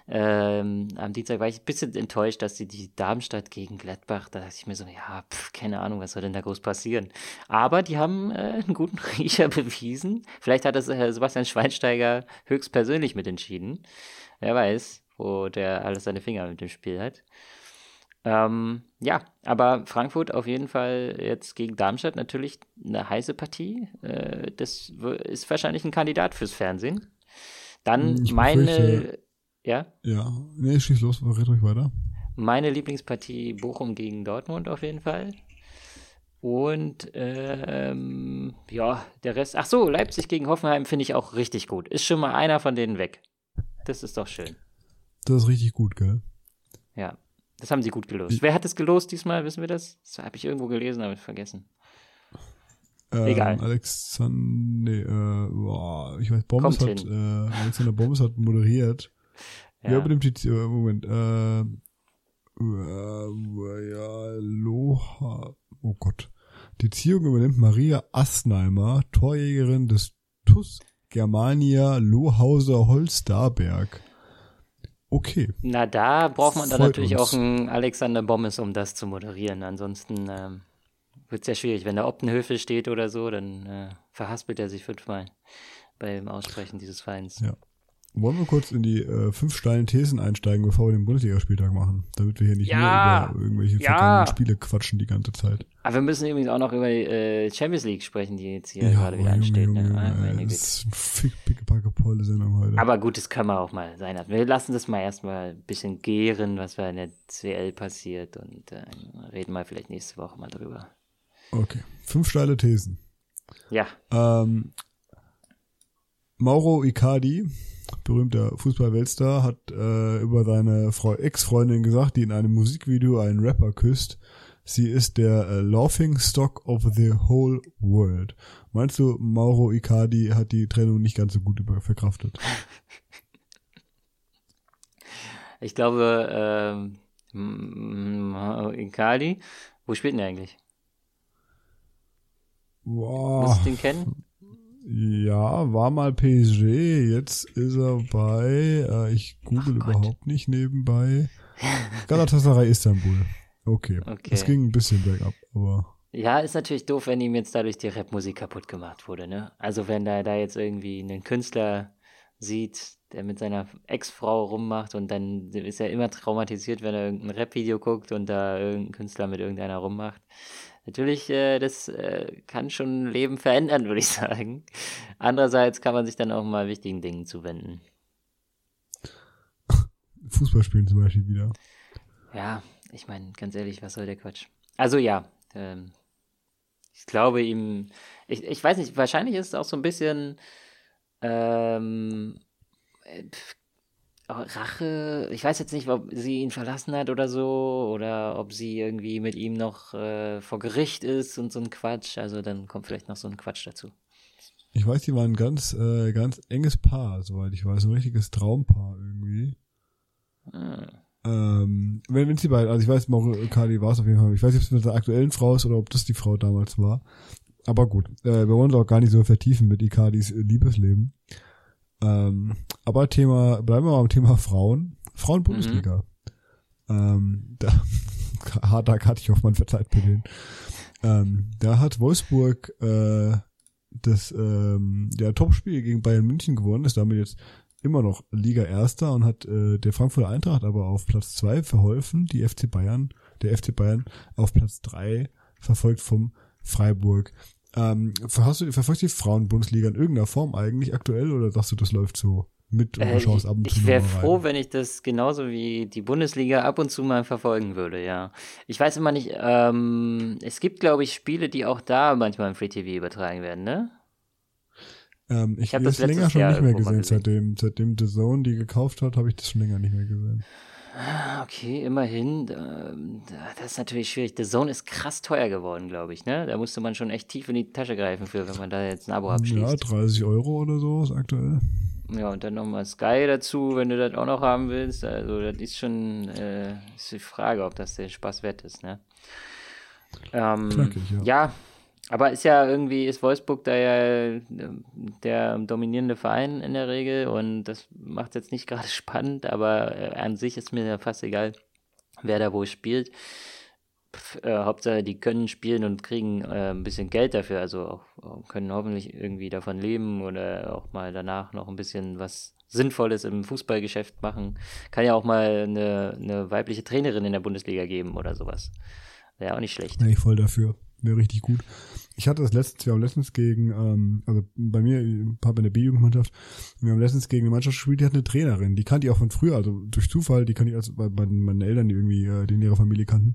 ähm, am Dienstag war ich ein bisschen enttäuscht, dass die, die Darmstadt gegen Gladbach, da dachte ich mir so, ja, pf, keine Ahnung, was soll denn da groß passieren. Aber die haben äh, einen guten Riecher bewiesen. Vielleicht hat das äh, Sebastian Schweinsteiger höchstpersönlich mit entschieden. Wer weiß, wo der alles seine Finger mit dem Spiel hat. Ähm, ja, aber Frankfurt auf jeden Fall jetzt gegen Darmstadt natürlich eine heiße Partie. Äh, das ist wahrscheinlich ein Kandidat fürs Fernsehen. Dann Hm, Ich meine, befürchte- ja, Ja, nee, schieß los, red ruhig weiter. meine Lieblingspartie Bochum gegen Dortmund auf jeden Fall. Und ähm, ja, der Rest. Ach so, Leipzig gegen Hoffenheim finde ich auch richtig gut. Ist schon mal einer von denen weg. Das ist doch schön. Das ist richtig gut, gell? Ja, das haben sie gut gelost. Wer hat es gelost diesmal? Wissen wir das? Das habe ich irgendwo gelesen, aber vergessen. Ähm, Egal. Alexander, nee, äh, boah, ich weiß, Kommt hat, äh, Alexander Bommes hat moderiert. Ja, Ja. übernimmt die, äh, Moment, äh, äh, ja, Loha, oh Gott. Die Ziehung übernimmt Maria Asnheimer, Torjägerin des TUS Germania Lohauser Holzdarberg. Okay. Na, da braucht man dann Freut natürlich uns. auch einen Alexander Bommes, um das zu moderieren. Ansonsten ähm, wird es ja schwierig. Wenn da Optenhöfe steht oder so, dann äh, verhaspelt er sich fünfmal beim Aussprechen dieses Vereins. Ja. Wollen wir kurz in die äh, fünf steilen Thesen einsteigen, bevor wir den Bundesligaspieltag machen, damit wir hier nicht Ja. nur über irgendwelche Ja. vergangenen Spiele quatschen die ganze Zeit. Aber wir müssen übrigens auch noch über äh, Champions League sprechen, die jetzt hier Ja, gerade wieder Junge, ansteht. Junge, ne? Ah, Junge, meine ey, Güte. das ist eine polle Sendung heute. Aber gut, das kann man auch mal sein. Wir lassen das mal erstmal ein bisschen gären, was bei in der CL passiert und äh, reden mal vielleicht nächste Woche mal drüber. okay, fünf steile Thesen. Ja, Ähm, Mauro Icardi, berühmter Fußball-Weltstar, hat äh, über seine Frau Ex-Freundin gesagt, die in einem Musikvideo einen Rapper küsst, sie ist der äh, Laughing Stock of the whole world. Meinst du, Mauro Icardi hat die Trennung nicht ganz so gut über verkraftet? Ich glaube, ähm, Mauro Icardi, wo spielt denn der eigentlich? Boah. Musst du den kennen? Ja, war mal PSG, jetzt ist er bei, äh, ich google Gott. überhaupt nicht nebenbei. Galatasaray Istanbul. Okay. Okay. Es ging ein bisschen bergab, aber Ja, ist natürlich doof, wenn ihm jetzt dadurch die Rapmusik kaputt gemacht wurde, ne? Also wenn da, da jetzt irgendwie einen Künstler sieht, der mit seiner Ex-Frau rummacht und dann ist er immer traumatisiert, wenn er irgendein Rap-Video guckt und da irgendein Künstler mit irgendeiner rummacht. Natürlich, äh, das äh, kann schon Leben verändern, würde ich sagen. Andererseits kann man sich dann auch mal wichtigen Dingen zuwenden. Fußball spielen zum Beispiel wieder. Ja, ich meine, ganz ehrlich, was soll der Quatsch? Also ja, ähm, ich glaube ihm, ich, ich weiß nicht, wahrscheinlich ist es auch so ein bisschen ähm, äh, Rache. Ich weiß jetzt nicht, ob sie ihn verlassen hat oder so, oder ob sie irgendwie mit ihm noch äh, vor Gericht ist und so ein Quatsch. Also dann kommt vielleicht noch so ein Quatsch dazu. Ich weiß, die waren ein ganz, äh, ganz enges Paar, soweit ich weiß. Ein richtiges Traumpaar irgendwie. Hm. Ähm, wenn, wenn sie beiden, also ich weiß, Mauro Icardi war es auf jeden Fall. Ich weiß nicht, ob es mit der aktuellen Frau ist oder ob das die Frau damals war. Aber gut, äh, wir wollen uns auch gar nicht so vertiefen mit Icardis äh, Liebesleben. Ähm, aber Thema, bleiben wir mal am Thema Frauen. Frauen-Bundesliga. Ähm, da, harter Cut, ich hoffe, man verzeiht den. Ähm, da hat Wolfsburg äh, das ähm, der Topspiel gegen Bayern München gewonnen, ist damit jetzt immer noch Liga Erster und hat äh, der Frankfurter Eintracht aber auf Platz zwei verholfen, die FC Bayern, der FC Bayern auf Platz drei verfolgt vom Freiburg. Ähm, du, verfolgst du die Frauen-Bundesliga in irgendeiner Form eigentlich aktuell oder sagst du, das läuft so mit und Äh, schaust ab und zu ich wäre froh, wenn ich das genauso wie die Bundesliga ab und zu mal verfolgen würde, ja. Ich weiß immer nicht, ähm, es gibt, glaube ich, Spiele, die auch da manchmal im Free TV übertragen werden, ne? Ähm, ich Ich hab habe das das länger schon Jahr nicht mehr gesehen. gesehen. Seitdem, seitdem The Zone die gekauft hat, habe ich das schon länger nicht mehr gesehen. Ah, Okay, immerhin. ähm, da- Das ist natürlich schwierig. The Zone ist krass teuer geworden, glaube ich, ne? Da musste man schon echt tief in die Tasche greifen für, wenn man da jetzt ein Abo Ja, abschließt. 30 Euro oder so ist aktuell. Ja, und dann nochmal Sky dazu, wenn du das auch noch haben willst. Also, das ist schon äh, ist die Frage, ob das der Spaß wert ist, ne? Ähm, Knackig, ja. ja, aber ist ja irgendwie, ist Wolfsburg da ja äh, der dominierende Verein in der Regel und das macht jetzt nicht gerade spannend, aber äh, an sich ist mir ja fast egal, wer da wo spielt. Pff, äh, Hauptsache, die können spielen und kriegen äh, ein bisschen Geld dafür, also auch, können hoffentlich irgendwie davon leben oder auch mal danach noch ein bisschen was Sinnvolles im Fußballgeschäft machen. Kann ja auch mal eine, eine weibliche Trainerin in der Bundesliga geben oder sowas. Wäre auch nicht schlecht. Wäre ich voll dafür. Wäre richtig gut. Ich hatte das letztens, wir haben letztens gegen, ähm, also bei mir, ich habe in der B-Jugendmannschaft, wir haben letztens gegen eine Mannschaft gespielt, die hat eine Trainerin, die kannte ich auch von früher, also durch Zufall, die kannte ich als, weil meine, meine Eltern, die irgendwie, äh, die in ihrer Familie kannten.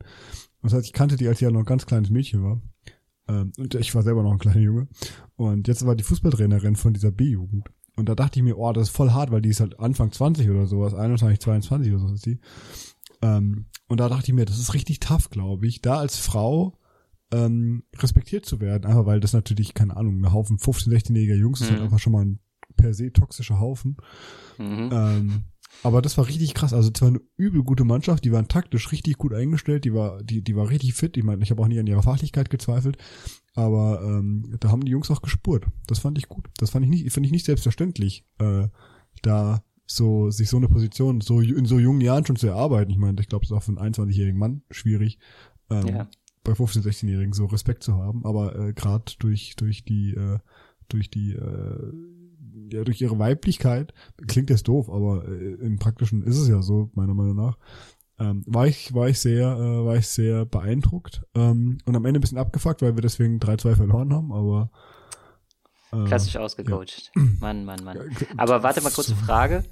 Das heißt, ich kannte die, als sie ja noch ein ganz kleines Mädchen war. Ähm, und ich war selber noch ein kleiner Junge. Und jetzt war die Fußballtrainerin von dieser B-Jugend. Und da dachte ich mir, oh, das ist voll hart, weil die ist halt Anfang 20 oder sowas, 21, 22 oder so ist die. Ähm, und da dachte ich mir, das ist richtig tough, glaube ich, da als Frau ähm, respektiert zu werden, einfach weil das natürlich, keine Ahnung, ein Haufen 15-, 16-jähriger Jungs ist halt Mhm. einfach schon mal ein per se toxischer Haufen. Mhm. Ähm, aber das war richtig krass. Also es war eine übel gute Mannschaft, die waren taktisch richtig gut eingestellt, die war, die, die war richtig fit. Ich meine, ich habe auch nie an ihrer Fachlichkeit gezweifelt. Aber ähm, da haben die Jungs auch gespurt. Das fand ich gut. Das fand ich nicht, fand ich nicht selbstverständlich, äh, da so sich so eine Position so in so jungen Jahren schon zu erarbeiten. Ich meine, ich glaube, es ist auch für einen 21-jährigen Mann schwierig, ähm, Ja. Bei 15-, 16-Jährigen so Respekt zu haben. Aber äh, gerade durch durch die äh, durch die äh, ja durch ihre Weiblichkeit klingt das doof, aber äh, im Praktischen ist es ja so meiner Meinung nach. Ähm, war ich war ich sehr äh, war ich sehr beeindruckt ähm, und am Ende ein bisschen abgefuckt, weil wir deswegen 3-2 verloren haben, aber äh, Klassisch ausgecoacht. Mann, Mann, Mann. Ja, Aber warte mal, kurze Frage.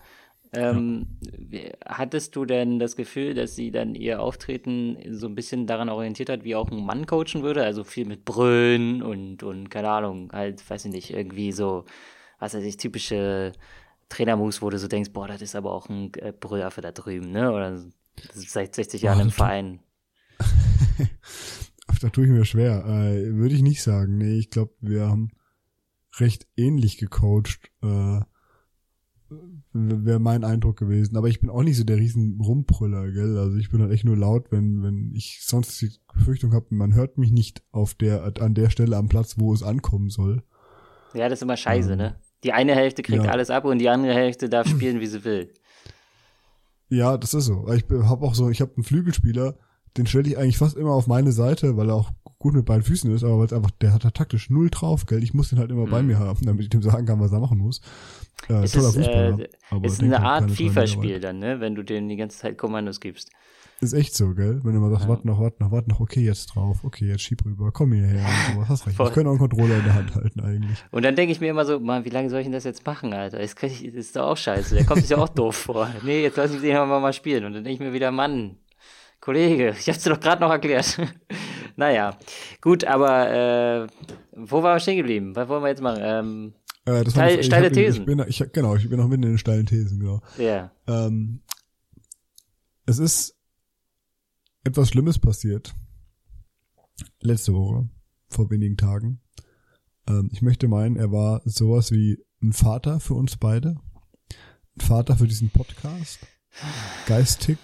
Ähm, wie- Hattest du denn das Gefühl, dass sie dann ihr Auftreten so ein bisschen daran orientiert hat, wie auch ein Mann coachen würde? Also viel mit Brüllen und, und keine Ahnung, halt, weiß ich nicht, irgendwie so, was weiß ich, typische Trainermoves, wo du so denkst, boah, das ist aber auch ein äh, Brüllaffe da drüben, ne? Oder das ist seit 60 Jahren im Verein. da tue ich mir schwer. Äh, Würde ich nicht sagen. Nee, ich glaube, wir haben recht ähnlich gecoacht. Äh, Wäre mein Eindruck gewesen. Aber ich bin auch nicht so der riesen Rumbrüller, gell? Also ich bin halt echt nur laut, wenn, wenn ich sonst die Befürchtung habe, man hört mich nicht auf der, an der Stelle am Platz, wo es ankommen soll. Ja, das ist immer scheiße, ähm, ne? Die eine Hälfte kriegt ja. alles ab und die andere Hälfte darf spielen, wie sie will. Ja, das ist so. Ich habe auch so, ich habe einen Flügelspieler, den stelle ich eigentlich fast immer auf meine Seite, weil er auch gut mit beiden Füßen ist, aber weil es einfach, der hat da taktisch null drauf, gell? Ich muss den halt immer mhm. bei mir haben, damit ich dem sagen kann, was er machen muss. Äh, es toller ist, Fußballer. Äh, aber ist eine Art FIFA-Spiel dann, ne? Wenn du dem die ganze Zeit Kommandos gibst. Ist echt so, gell? Wenn du mal sagst, ja. warte noch, warte noch, warte noch, okay, jetzt drauf, okay, jetzt schieb rüber, komm hierher und sowas. Hast recht. Ich könnte auch einen Controller in der Hand halten eigentlich. Und dann denke ich mir immer so, Mann, wie lange soll ich denn das jetzt machen, Alter? Das, ich, das ist doch auch scheiße. Der kommt sich ja auch doof vor. Nee, jetzt lass ich den mal, mal spielen. Und dann denke ich mir wieder, Mann, Kollege, ich hab's dir doch gerade noch erklärt. naja, gut, aber äh, wo waren wir stehen geblieben? Was wollen wir jetzt machen? Ähm, äh, Teil, ich, steile ich Thesen. Ich bin, ich, genau, ich bin noch mitten in den steilen Thesen, genau. Ja. Yeah. Ähm, es ist etwas Schlimmes passiert. Letzte Woche, vor wenigen Tagen. Ähm, ich möchte meinen, er war sowas wie ein Vater für uns beide. Ein Vater für diesen Podcast. Geistig.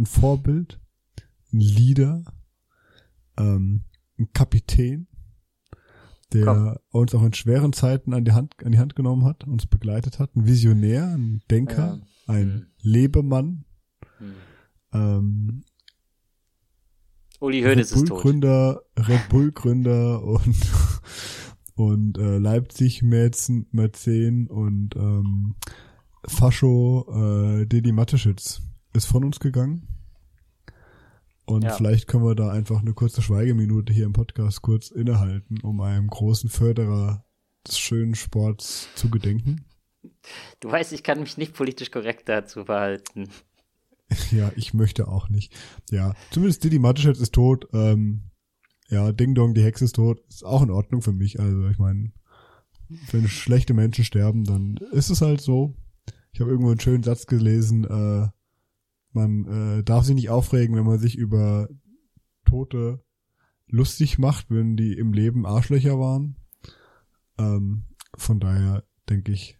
Ein Vorbild. Ein Leader. Ähm, ein Kapitän der Komm. uns auch in schweren Zeiten an die Hand, an die Hand genommen hat, uns begleitet hat, ein Visionär, ein Denker, ja. ein hm. Lebemann, hm. ähm, Uli Hoeneß ist tot. Gründer, Red Bull Gründer und und äh, Leipzig Mäzen, Mäzen und ähm, Fascho äh, Dedi Mateschitz ist von uns gegangen. Und ja. vielleicht können wir da einfach eine kurze Schweigeminute hier im Podcast kurz innehalten, um einem großen Förderer des schönen Sports zu gedenken. Du weißt, ich kann mich nicht politisch korrekt dazu verhalten. Ja, ich möchte auch nicht. Ja, zumindest Didi Matuschetz ist tot. Ähm, ja, Ding Dong, die Hexe ist tot. Ist auch in Ordnung für mich. Also ich meine, wenn schlechte Menschen sterben, dann ist es halt so. Ich habe irgendwo einen schönen Satz gelesen. Äh, man äh, darf sich nicht aufregen, wenn man sich über Tote lustig macht, wenn die im Leben Arschlöcher waren. Ähm, von daher denke ich,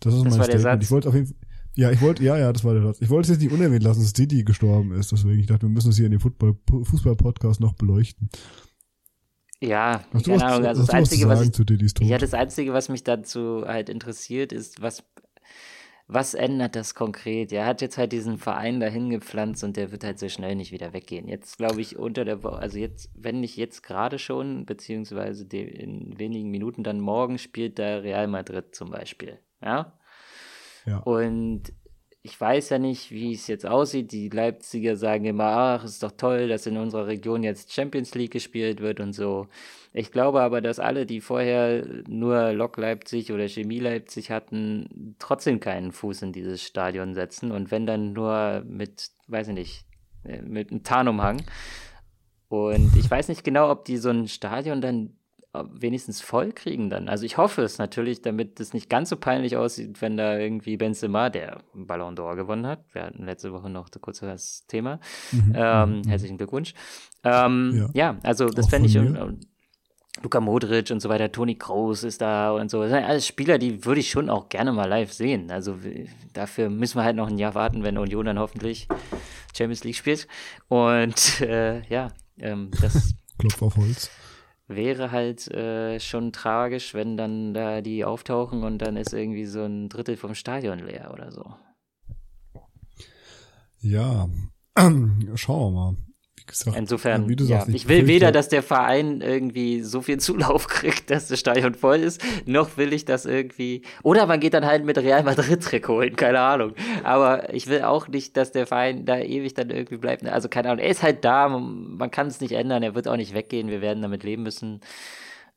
das ist das mein Statement. Ich wollte auf jeden Fall ja, ich wollte, ja, ja, das war der Satz. Ich wollte es jetzt nicht unerwähnt lassen, dass Didi gestorben ist, deswegen ich dachte, wir müssen es hier in dem Fußball-Podcast noch beleuchten. Ja, Hast keine Ahnung, also das Einzige, was ich, ja, das Einzige, was mich dazu halt interessiert, ist, was, was ändert das konkret? Er hat jetzt halt diesen Verein dahin gepflanzt und der wird halt so schnell nicht wieder weggehen. Jetzt glaube ich unter der Woche, also jetzt, wenn nicht jetzt gerade schon, beziehungsweise in wenigen Minuten, dann morgen spielt da Real Madrid zum Beispiel. Ja, ja. Und ich weiß ja nicht, wie es jetzt aussieht. Die Leipziger sagen immer, ach, ist doch toll, dass in unserer Region jetzt Champions League gespielt wird und so. Ich glaube aber, dass alle, die vorher nur Lok Leipzig oder Chemie Leipzig hatten, trotzdem keinen Fuß in dieses Stadion setzen und wenn dann nur mit, weiß ich nicht, äh, mit einem Tarnumhang. Und ich weiß nicht genau, ob die so ein Stadion dann wenigstens voll kriegen dann. Also ich hoffe es natürlich, damit es nicht ganz so peinlich aussieht, wenn da irgendwie Benzema, der Ballon d'Or gewonnen hat. Wir hatten letzte Woche noch kurz das Thema. Mhm, ähm, mhm. herzlichen Glückwunsch. Ähm, ja. ja. also das fände ich. Und, Luka Modric und so weiter, Toni Kroos ist da und so. Das sind alles Spieler, die würde ich schon auch gerne mal live sehen. Also dafür müssen wir halt noch ein Jahr warten, wenn Union dann hoffentlich Champions League spielt. Und äh, ja, ähm, das. Klopf auf Holz wäre halt äh, schon tragisch, wenn dann da die auftauchen und dann ist irgendwie so ein Drittel vom Stadion leer oder so. Ja, schauen wir mal gesagt, Insofern, ja, sagst, ich, ich will weder, dass der Verein irgendwie so viel Zulauf kriegt, dass das Stadion voll ist, noch will ich das irgendwie. Oder man geht dann halt mit Real Madrid-Trikot holen, keine Ahnung. Aber ich will auch nicht, dass der Verein da ewig dann irgendwie bleibt. Also keine Ahnung, er ist halt da, man kann es nicht ändern, er wird auch nicht weggehen, wir werden damit leben müssen.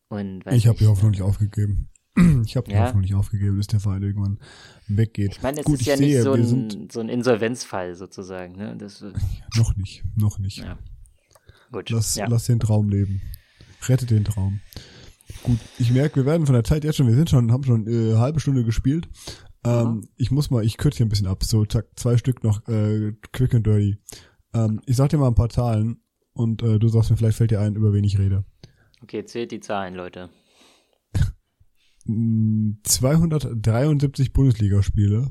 Und, ich habe die Hoffnung nicht aufgegeben. Ich habe die ja. Hoffnung nicht aufgegeben, dass der Verein irgendwann weggeht. Ich meine, es Gut, ist ja nicht sehe, so, ein, so ein Insolvenzfall sozusagen. Ne? Das, noch nicht, noch nicht. Ja. Gut. Lass, ja. lass den Traum leben. Rette den Traum. Gut, ich merke, wir werden von der Zeit jetzt schon, wir sind schon, haben schon äh, halbe Stunde gespielt. Ähm, mhm. Ich muss mal, ich kürze hier ein bisschen ab. So, zack, zwei Stück noch äh, quick and dirty. Ähm, ich sag dir mal ein paar Zahlen. und äh, du sagst mir, vielleicht fällt dir ein, über wen ich rede. Okay, zählt die Zahlen, Leute. 273 Bundesligaspiele,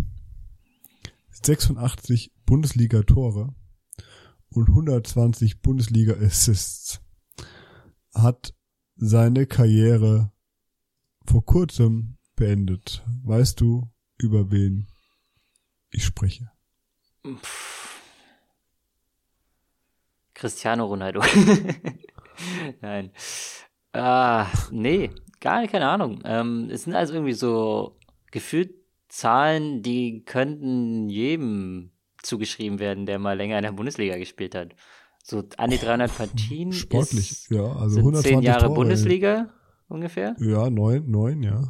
86 Bundesliga-Tore und 120 Bundesliga-Assists. Hat seine Karriere vor kurzem beendet. Weißt du, über wen ich spreche? Cristiano Ronaldo. Nein. Ah, nee, gar keine Ahnung. Ähm, es sind also irgendwie so gefühlt Zahlen, die könnten jedem zugeschrieben werden, der mal länger in der Bundesliga gespielt hat. So an die 300 Partien. Sportlich, ist, ja. Also sind 120 zehn Jahre Tore, Bundesliga ungefähr. Ja, neun, neun, ja.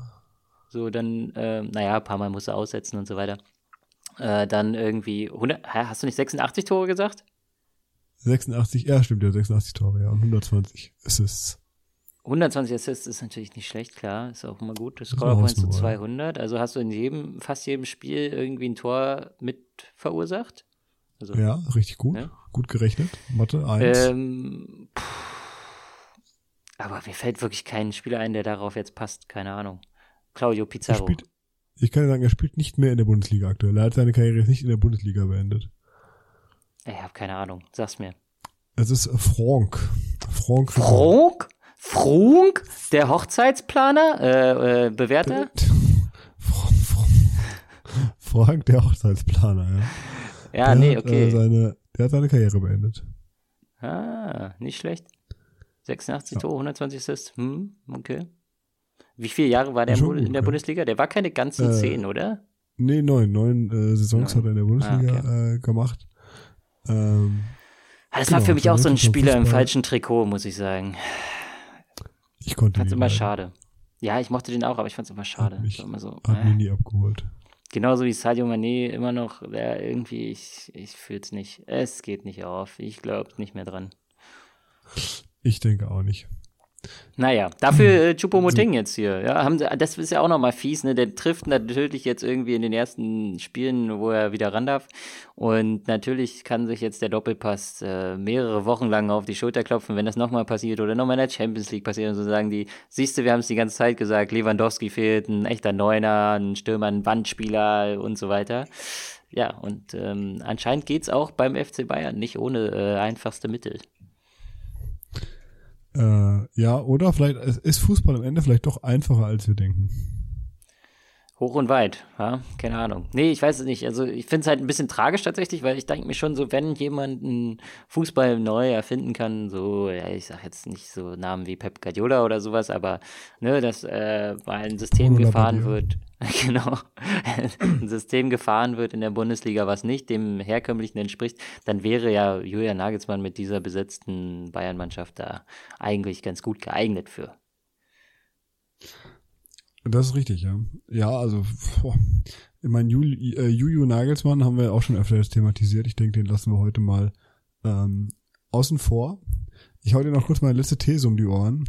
So, dann, äh, naja, ein paar Mal musst du aussetzen und so weiter. Äh, dann irgendwie 100, hä, hast du nicht 86 Tore gesagt? 86, ja, stimmt, ja, 86 Tore, ja, und 120 Assists. 120 Assists ist natürlich nicht schlecht, klar, ist auch immer gut. Scorer Points zu Hausnummer, 200, also hast du in jedem, fast jedem Spiel irgendwie ein Tor mit verursacht. Also, Ja, richtig gut. Ja. Gut gerechnet. Mathe, eins. ähm, pff, aber mir fällt wirklich kein Spieler ein, der darauf jetzt passt, keine Ahnung. Claudio Pizarro. spielt, ich kann dir sagen, er spielt nicht mehr in der Bundesliga aktuell. Er hat seine Karriere jetzt nicht in der Bundesliga beendet. Ich habe keine Ahnung, sag's mir. Es ist Franck. Franck. Frank? Frank? Der Hochzeitsplaner? Äh, äh, Bewerter? Frank, der Hochzeitsplaner, ja. Ja, der nee, hat, okay. Äh, seine, der hat seine Karriere beendet. Ah, nicht schlecht. 86 Ja. Tore, 120 Assists. Hm, okay. Wie viele Jahre war der in, Schon in der ja. Bundesliga? Der war keine ganzen Äh, zehn, oder? Nee, neun. Neun äh, Saisons Neun. hat er in der Bundesliga Ah, äh, gemacht. Ähm, Ah, Das war genau, für mich auch so ein Spieler im falschen Trikot, muss ich sagen. Ich konnte Fand's immer leiden. schade. Ja, ich mochte den auch, aber ich fand's immer schade. Hat mich- So immer so, Hat äh. mich nie abgeholt. Genauso wie Sadio Mané immer noch, der irgendwie, ich, ich fühl's nicht. Es geht nicht auf. Ich glaube nicht mehr dran. Ich denke auch nicht. Naja, dafür äh, Choupo-Moting jetzt hier. Ja, haben, das ist ja auch nochmal fies, ne? Der trifft natürlich jetzt irgendwie in den ersten Spielen, wo er wieder ran darf. Und natürlich kann sich jetzt der Doppelpass äh, mehrere Wochen lang auf die Schulter klopfen, wenn das nochmal passiert oder nochmal in der Champions League passiert und so sagen die, siehst du, wir haben es die ganze Zeit gesagt, Lewandowski fehlt, ein echter Neuner, ein Stürmer, ein Wandspieler und so weiter. Ja, und ähm, anscheinend geht's auch beim FC Bayern nicht ohne äh, einfachste Mittel. Äh, ja, oder vielleicht ist Fußball am Ende vielleicht doch einfacher, als wir denken. Hoch und weit, ja, keine Ahnung. Nee, ich weiß es nicht. Also ich finde es halt ein bisschen tragisch tatsächlich, weil ich denke mir schon so, wenn jemand einen Fußball neu erfinden kann, so, ja, ich sag jetzt nicht so Namen wie Pep Guardiola oder sowas, aber ne, dass äh, mal ein System Bruno gefahren wird, genau, ein System gefahren wird in der Bundesliga, was nicht dem herkömmlichen entspricht, dann wäre ja Julian Nagelsmann mit dieser besetzten Bayern-Mannschaft da eigentlich ganz gut geeignet für. Das ist richtig, ja. Ja, also, boah. ich meine, Juli, äh, Juju Nagelsmann haben wir auch schon öfter thematisiert. Ich denke, den lassen wir heute mal ähm, außen vor. Ich hau dir noch kurz meine letzte These um die Ohren.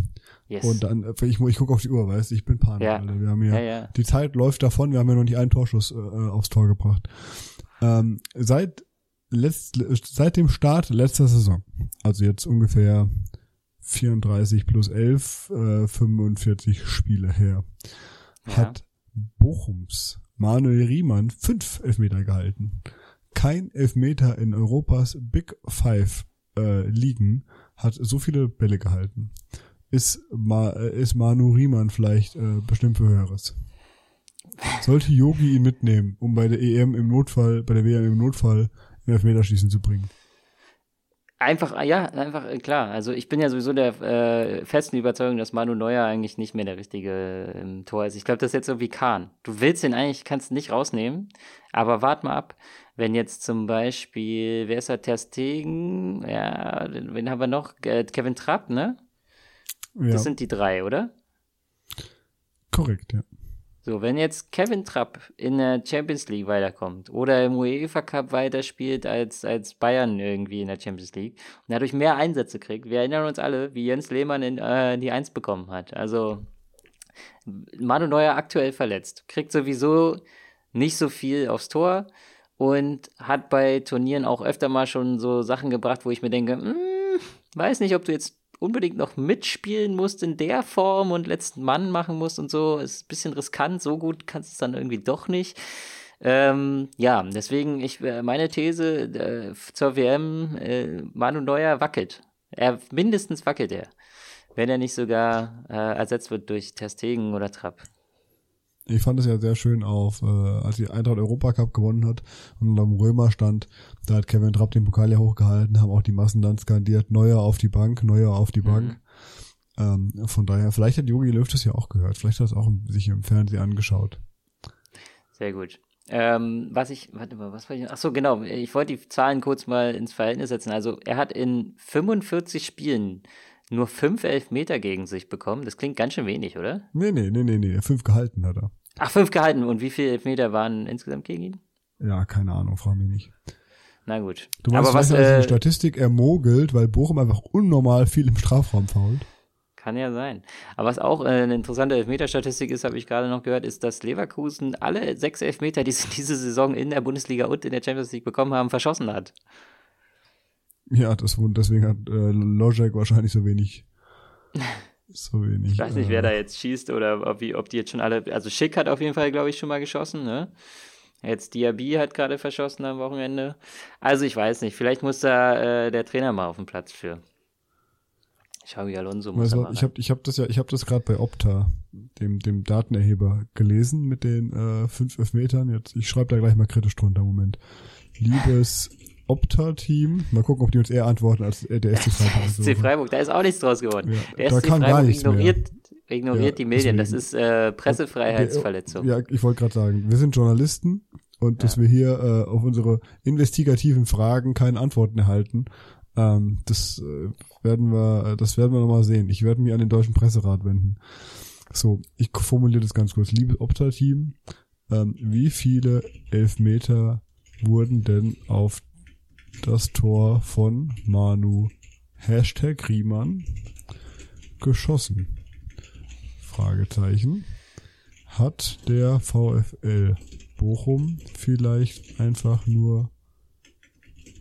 Yes. Und dann, äh, ich, ich gucke auf die Uhr, weißt ich bin Panik, Ja. Alter. Wir haben hier, ja, ja. die Zeit läuft davon, wir haben ja noch nicht einen Torschuss äh, äh, aufs Tor gebracht. Ähm, seit, letzt, seit dem Start letzter Saison, also jetzt ungefähr 34 plus 11, äh, 45 Spiele her, Ja. hat Bochums Manuel Riemann fünf Elfmeter gehalten. Kein Elfmeter in Europas Big Five äh, Ligen hat so viele Bälle gehalten. Ist, Ma, äh, ist Manu Riemann vielleicht äh, bestimmt für Höheres? Sollte Yogi ihn mitnehmen, um bei der EM im Notfall, bei der WM im Notfall im Elfmeterschießen zu bringen? Einfach, ah, ja, einfach, äh, klar. Also ich bin ja sowieso der äh, festen Überzeugung, dass Manu Neuer eigentlich nicht mehr der richtige im Tor ist. Ich glaube, das ist jetzt so wie Kahn. Du willst ihn eigentlich, kannst ihn nicht rausnehmen, aber wart mal ab, wenn jetzt zum Beispiel, wer ist da, Ter Stegen, ja, wen haben wir noch? Äh, Kevin Trapp, ne? Ja, Das sind die drei, oder? korrekt, ja. So, wenn jetzt Kevin Trapp in der Champions League weiterkommt oder im UEFA Cup weiterspielt als, als Bayern irgendwie in der Champions League und dadurch mehr Einsätze kriegt, wir erinnern uns alle, wie Jens Lehmann in, äh, die Eins bekommen hat. Also Manu Neuer aktuell verletzt, kriegt sowieso nicht so viel aufs Tor und hat bei Turnieren auch öfter mal schon so Sachen gebracht, wo ich mir denke, mm, weiß nicht, ob du jetzt unbedingt noch mitspielen musst in der Form und letzten Mann machen musst und so. Ist ein bisschen riskant, so gut kannst du es dann irgendwie doch nicht. Ähm, ja, deswegen, ich, äh, meine These äh, zur WM, äh, Manu Neuer wackelt. Er, mindestens wackelt er. Wenn er nicht sogar äh, ersetzt wird durch Terstegen oder Trapp. Ich fand es ja sehr schön auf, äh, als die Eintracht Europacup gewonnen hat und am Römer stand, da hat Kevin Trapp den Pokal ja hochgehalten, haben auch die Massen dann skandiert, Neuer auf die Bank, Neuer auf die Bank. Mhm. Ähm, von daher, vielleicht hat Jogi Löw das ja auch gehört, vielleicht hat er es auch sich im Fernsehen angeschaut. Sehr gut. Ähm, was ich, warte mal, was war ich? Ach so, genau. Ich wollte die Zahlen kurz mal ins Verhältnis setzen. Also, er hat in 45 Spielen nur fünf Elfmeter gegen sich bekommen. Das klingt ganz schön wenig, oder? Nee, nee, nee, nee, nee. Fünf gehalten hat er. Ach, fünf gehalten. Und wie viele Elfmeter waren insgesamt gegen ihn? Ja, keine Ahnung, frag mich nicht. Na gut. Du meinst, Aber was, also äh, die Statistik ermogelt, weil Bochum einfach unnormal viel im Strafraum fault. Kann ja sein. Aber was auch äh, eine interessante Elfmeterstatistik ist, habe ich gerade noch gehört, ist, dass Leverkusen alle sechs Elfmeter, die sie diese Saison in der Bundesliga und in der Champions League bekommen haben, verschossen hat. Ja, das, deswegen hat äh, Logic wahrscheinlich so wenig. So wenig. Ich weiß nicht, äh, wer da jetzt schießt oder ob, ob die jetzt schon alle. Also Schick hat auf jeden Fall, glaube ich, schon mal geschossen, ne? Jetzt Diaby hat gerade verschossen am Wochenende. Also ich weiß nicht, vielleicht muss da äh, der Trainer mal auf den Platz für. Xabi Alonso muss mal ich habe ich hab das ja, ich habe das gerade bei Opta, dem, dem Datenerheber, gelesen mit den äh, fünf Elfmetern. Jetzt, ich schreibe da gleich mal kritisch drunter, Moment. Liebes Opta-Team, mal gucken, ob die uns eher antworten als der SC Freiburg. rein. SC Freiburg, da ist auch nichts draus geworden. Ja, der SC Freiburg ignoriert, ignoriert Ja, die Medien. Das deswegen. ist äh, Pressefreiheitsverletzung. Ja, ich wollte gerade sagen, wir sind Journalisten und dass Ja. wir hier äh, auf unsere investigativen Fragen keine Antworten erhalten, ähm, das äh, werden wir, äh, das werden wir nochmal sehen. Ich werde mich an den deutschen Presserat wenden. So, ich formuliere das ganz kurz. Liebe Opta-Team, ähm, wie viele Elfmeter wurden denn auf das Tor von Manu Hashtag Riemann geschossen? Fragezeichen. Hat der VfL Bochum vielleicht einfach nur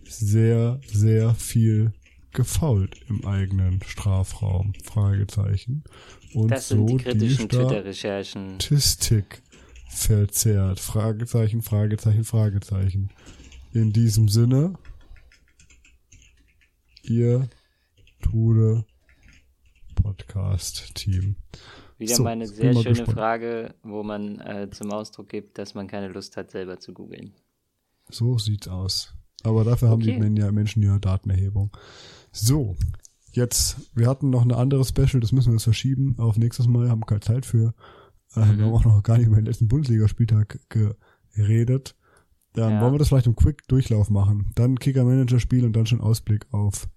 sehr, sehr viel gefault im eigenen Strafraum? Fragezeichen. Und Das sind so die kritischen Twitter-Recherchen. Statistik verzerrt. Fragezeichen, Fragezeichen, Fragezeichen. In diesem Sinne, ihr Trude Podcast-Team. Wieder So, mal eine sehr schöne gespannt. Frage, wo man äh, zum Ausdruck gibt, dass man keine Lust hat, selber zu googeln. So sieht's aus. Aber dafür haben die Okay. Ja Menschen ja Datenerhebung. So, jetzt, wir hatten noch eine andere Special, das müssen wir jetzt verschieben auf nächstes Mal, haben keine Zeit für. Äh, Mhm. Wir haben auch noch gar nicht über den letzten Bundesligaspieltag geredet. Dann Ja. wollen wir das vielleicht im Quick-Durchlauf machen. Dann Kicker-Manager-Spiel und dann schon Ausblick auf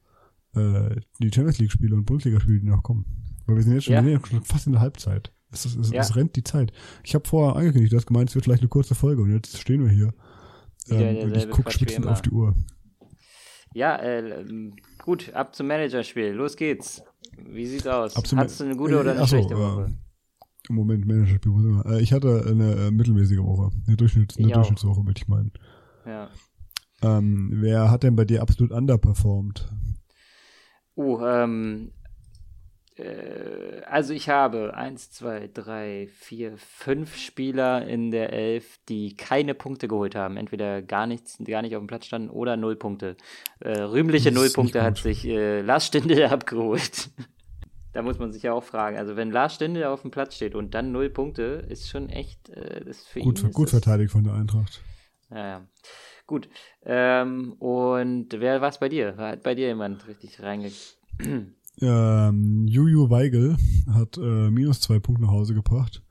äh, die Champions League-Spiele und Bundesligaspiele, die noch kommen. Weil wir sind jetzt schon, Ja. schon fast in der Halbzeit. Es, es, Ja. es rennt die Zeit. Ich habe vorher angekündigt, du hast gemeint, es wird vielleicht eine kurze Folge und jetzt stehen wir hier. Ähm, und ich gucke schwitzend auf die Uhr. Ja, äh, gut, ab zum Managerspiel. Los geht's. Wie sieht's aus? Ab zum- Hattest du eine gute äh, oder eine so, schlechte Woche? Moment, Managerspiel? Äh, ich hatte eine äh, mittelmäßige Woche. Eine, Durchschnitts eine. Durchschnittswoche, würde ich meinen. Ja. Ähm, wer hat denn bei dir absolut underperformed? Uh, ähm, äh, also ich habe eins, zwei, drei, vier, fünf Spieler in der Elf, die keine Punkte geholt haben. Entweder gar nichts, gar nicht auf dem Platz standen oder null Punkte. Äh, rühmliche null Punkte hat sich äh, Lars Stindl abgeholt. Da muss man sich ja auch fragen. Also wenn Lars Stindl auf dem Platz steht und dann null Punkte, ist schon echt, äh, das für Gut, ihn gut verteidigt von der Eintracht. Ja, ja. Gut. Ähm, und wer war es bei dir? Hat bei dir jemand richtig reinge... Ähm, Juju Weigel hat äh, minus zwei Punkte nach Hause gebracht.